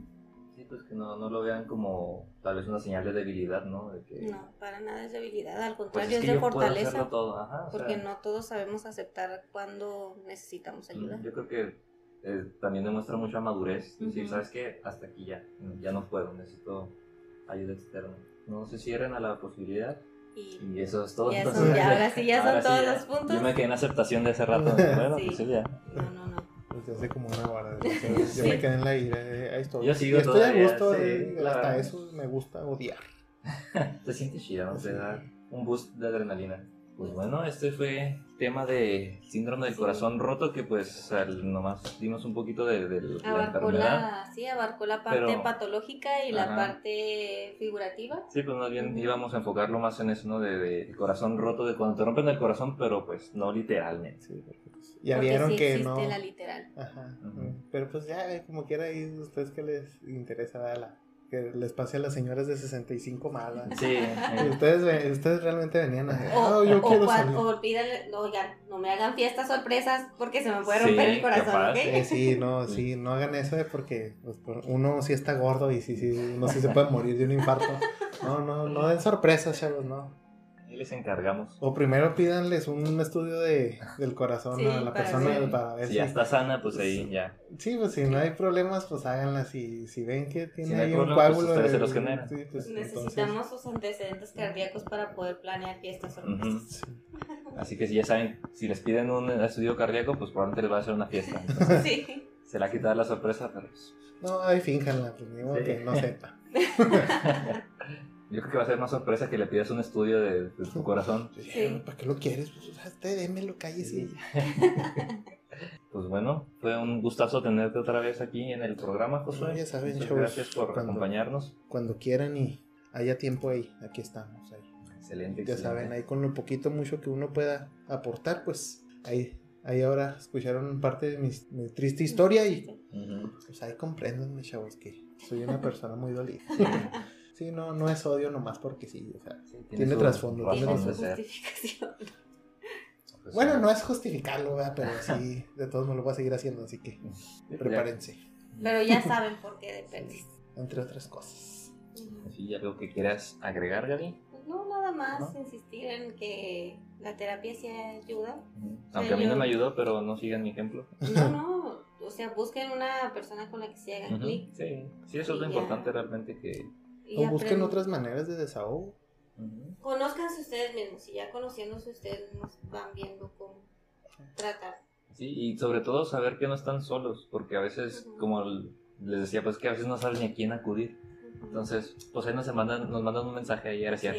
Pues que no, no lo vean como tal vez una señal de debilidad, ¿no? De que, No, para nada es debilidad, al pues contrario es es que de yo puedo fortaleza. todo, ajá. Porque sea, no todos sabemos aceptar cuando necesitamos ayuda. Yo creo que eh, también demuestra mucha madurez. Decir, Ujú. ¿sabes qué? Hasta aquí ya. Ya no puedo, necesito ayuda externa. No se cierren a la posibilidad. Y Y eso es todo. Ya son- ya, ahora sí, ya son ahora sí, todos ya. los puntos. Yo me quedé en aceptación de hace rato. Bueno, Sí. pues sí, ya. no, no, no. Desde hace como una hora. o sea, Yo Sí. me quedé en la ira. eh, ahí estoy. Yo sigo Y estoy a gusto. sí, eh, hasta eso me gusta odiar. Te sientes chida, ¿no? Te Sí. da un boost de adrenalina. Pues bueno, este fue tema de síndrome del Sí. corazón roto que pues al- nomás dimos un poquito de, de la Abarcó enfermedad. la, sí, abarcó la parte Pero- patológica y la parte figurativa. Sí, pues más bien íbamos a enfocarlo más en eso, ¿no? De, de corazón roto, de cuando te rompen el corazón, pero pues no literalmente. Sí, porque, ya porque vieron sí que no. la literal. Ajá. Ujú. Pero pues ya, eh, como quiera, ahí ustedes que les interesa, ¿verdad? que les pase a las señoras de 65 más. ¿verdad? Sí, Y eh, ustedes, ve- ustedes realmente venían a decir, O, "Ah, yo o quiero cua- salir. o pídanle, no, oigan, no me hagan fiestas sorpresas porque se me puede Sí, romper el corazón, capaz. ¿ok? Eh, sí, no, sí, no hagan eso porque pues, uno sí está gordo y sí, sí, uno sí se puede morir de un infarto. No, no, no den sorpresas, chavos, no. Les encargamos. O primero pídanles un estudio de, del corazón Sí, a la para persona ver. para ver Si si... ya está sana, pues ahí ya. Sí, pues si no hay problemas, pues háganlas. Si, si ven que tiene Si no ahí un pues, coágulo... en los generan. sí, pues, Necesitamos sus antecedentes cardíacos para poder planear fiestas sí. Así que si ya saben, si les piden un estudio cardíaco, pues probablemente les va a hacer una fiesta. Entonces, Sí. se la quitar la sorpresa, pero pues, No, ahí fínjanla, pues que no sepa. yo creo que va a ser más sorpresa que le pidas un estudio de, de tu corazón. Sí. ¿Para qué lo quieres? Pues usted démelo, cállese. Sí. Pues bueno, fue un gustazo tenerte otra vez aquí en el programa, Josué. Ya saben, Muchas chavos, gracias por cuando- acompañarnos. Cuando quieran y haya tiempo ahí, aquí estamos. Ahí. Excelente. Ya excelente. saben, ahí con lo poquito, mucho que uno pueda aportar, pues ahí, ahí ahora escucharon parte de mi, mi triste historia y Ujú. pues ahí comprendan, chavos, que soy una persona muy dolida. Sí, no, no es odio nomás porque sí, o sea. Tiene su trasfondo, razón Tiene su justificación. Bueno, no es justificarlo, ¿verdad? pero sí, de todos modos lo voy a seguir haciendo, así que prepárense, Pero ya saben por qué de perdiz. entre otras cosas. ya- Sí, algo que quieras agregar, Gaby. No, nada más ¿No? insistir en que la terapia sí ayuda. Aunque a mí no me ayudó, pero no sigan mi ejemplo. No, no, o sea, busquen una persona con la que se hagan clic. Sí, sí, eso es lo Y ya. importante realmente que... y O busquen otras maneras de desahogo. Ujú. Conózcanse ustedes mismos y ya conociéndose ustedes nos van viendo cómo tratar. Sí, y sobre todo saber que no están solos, porque a veces, Ujú. como l- les decía, pues que a veces no saben ni a quién acudir. Entonces, pues ahí nos mandan, nos mandan un mensaje ahí, gracias.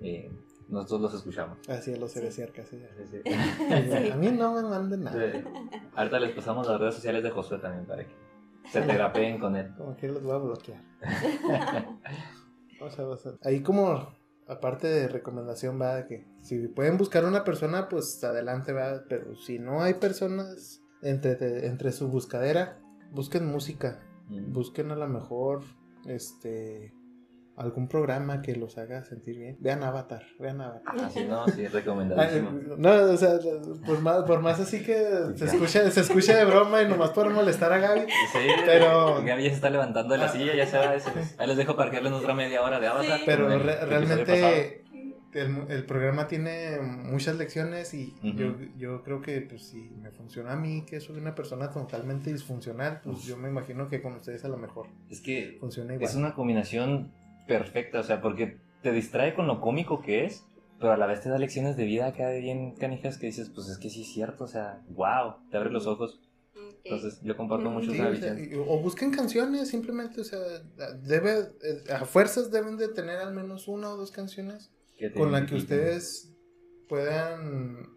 Y nosotros los escuchamos. Así a los Sí. heresiarcas. sí. Sí, sí. Sí. A mí no me manden nada. Sí. Ahorita les pasamos las redes sociales de Josué también para que se terapeen con él. Como que los voy a bloquear. O sea, o sea, ahí como, aparte de recomendación, va, que si pueden buscar una persona, pues adelante, va, pero si no hay personas entre, entre su buscadera, busquen música, Mm. busquen a lo mejor, este, algún programa que los haga sentir bien. Vean Avatar, vean Avatar. Así no, sí, recomendadísimo. no, o sea, por más, por más así que se escucha, se escucha de broma y nomás por molestar a Gaby, Sí, pero- Gaby ya se está levantando de la silla, ya se va. Ahí les dejo parquearle en otra media hora de Avatar. Sí. Pero el re- realmente el, el programa tiene muchas lecciones y yo, yo creo que pues si me funciona a mí, que soy una persona totalmente disfuncional, pues yo me imagino que con ustedes a lo mejor. Es que funciona igual. es una combinación perfecta, o sea, porque te distrae con lo cómico que es, pero a la vez te da lecciones de vida acá bien canijas que dices, pues es que sí es cierto, o sea, wow, te abre los ojos. Entonces, yo comparto mucho Sí, esa o, visión. busquen canciones, simplemente, o sea, debe, eh, a fuerzas deben de tener al menos una o dos canciones con la que ustedes puedan,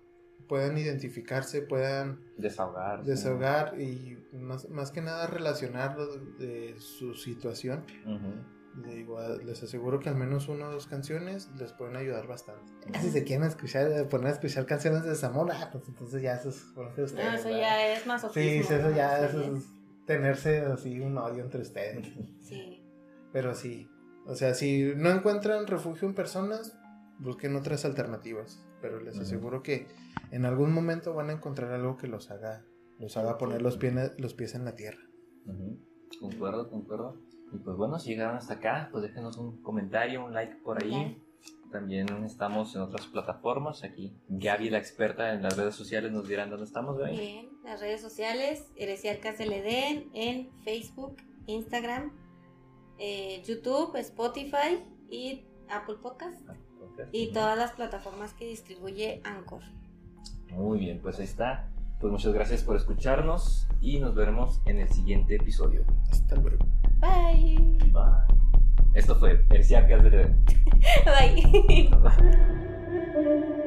puedan identificarse, puedan Desahogar. desahogar y más, más que nada relacionarlo de, de su situación. Le digo, a- les aseguro que al menos una o dos canciones les pueden ayudar bastante. Si se quieren escuchar, eh, poner a escuchar canciones de desamor, ah, pues entonces ya eso es por ustedes. No, eso ¿verdad? ya es más Sí, sí, eso ya eso es tenerse así un odio entre ustedes. Sí. Pero sí, o sea, si no encuentran refugio en personas, busquen otras alternativas. Pero les aseguro que en algún momento van a encontrar algo que los haga, los haga poner los pies, los pies en la tierra. Concuerdo, concuerdo. Y pues bueno, si llegaron hasta acá, pues déjenos un comentario, un like por ahí. También estamos en otras plataformas. Aquí Gaby, la experta en las redes sociales, nos dirán dónde estamos, Gaby. Bien, las redes sociales, Heresiarcas del Edén, en Facebook, Instagram, eh, YouTube, Spotify y Apple Podcast y todas las plataformas que distribuye Anchor. Muy bien, pues ahí está. Pues muchas gracias por escucharnos y nos veremos en el siguiente episodio. Hasta luego. Bye. Bye. Esto fue Herciarcas del Edén. Bye. Bye.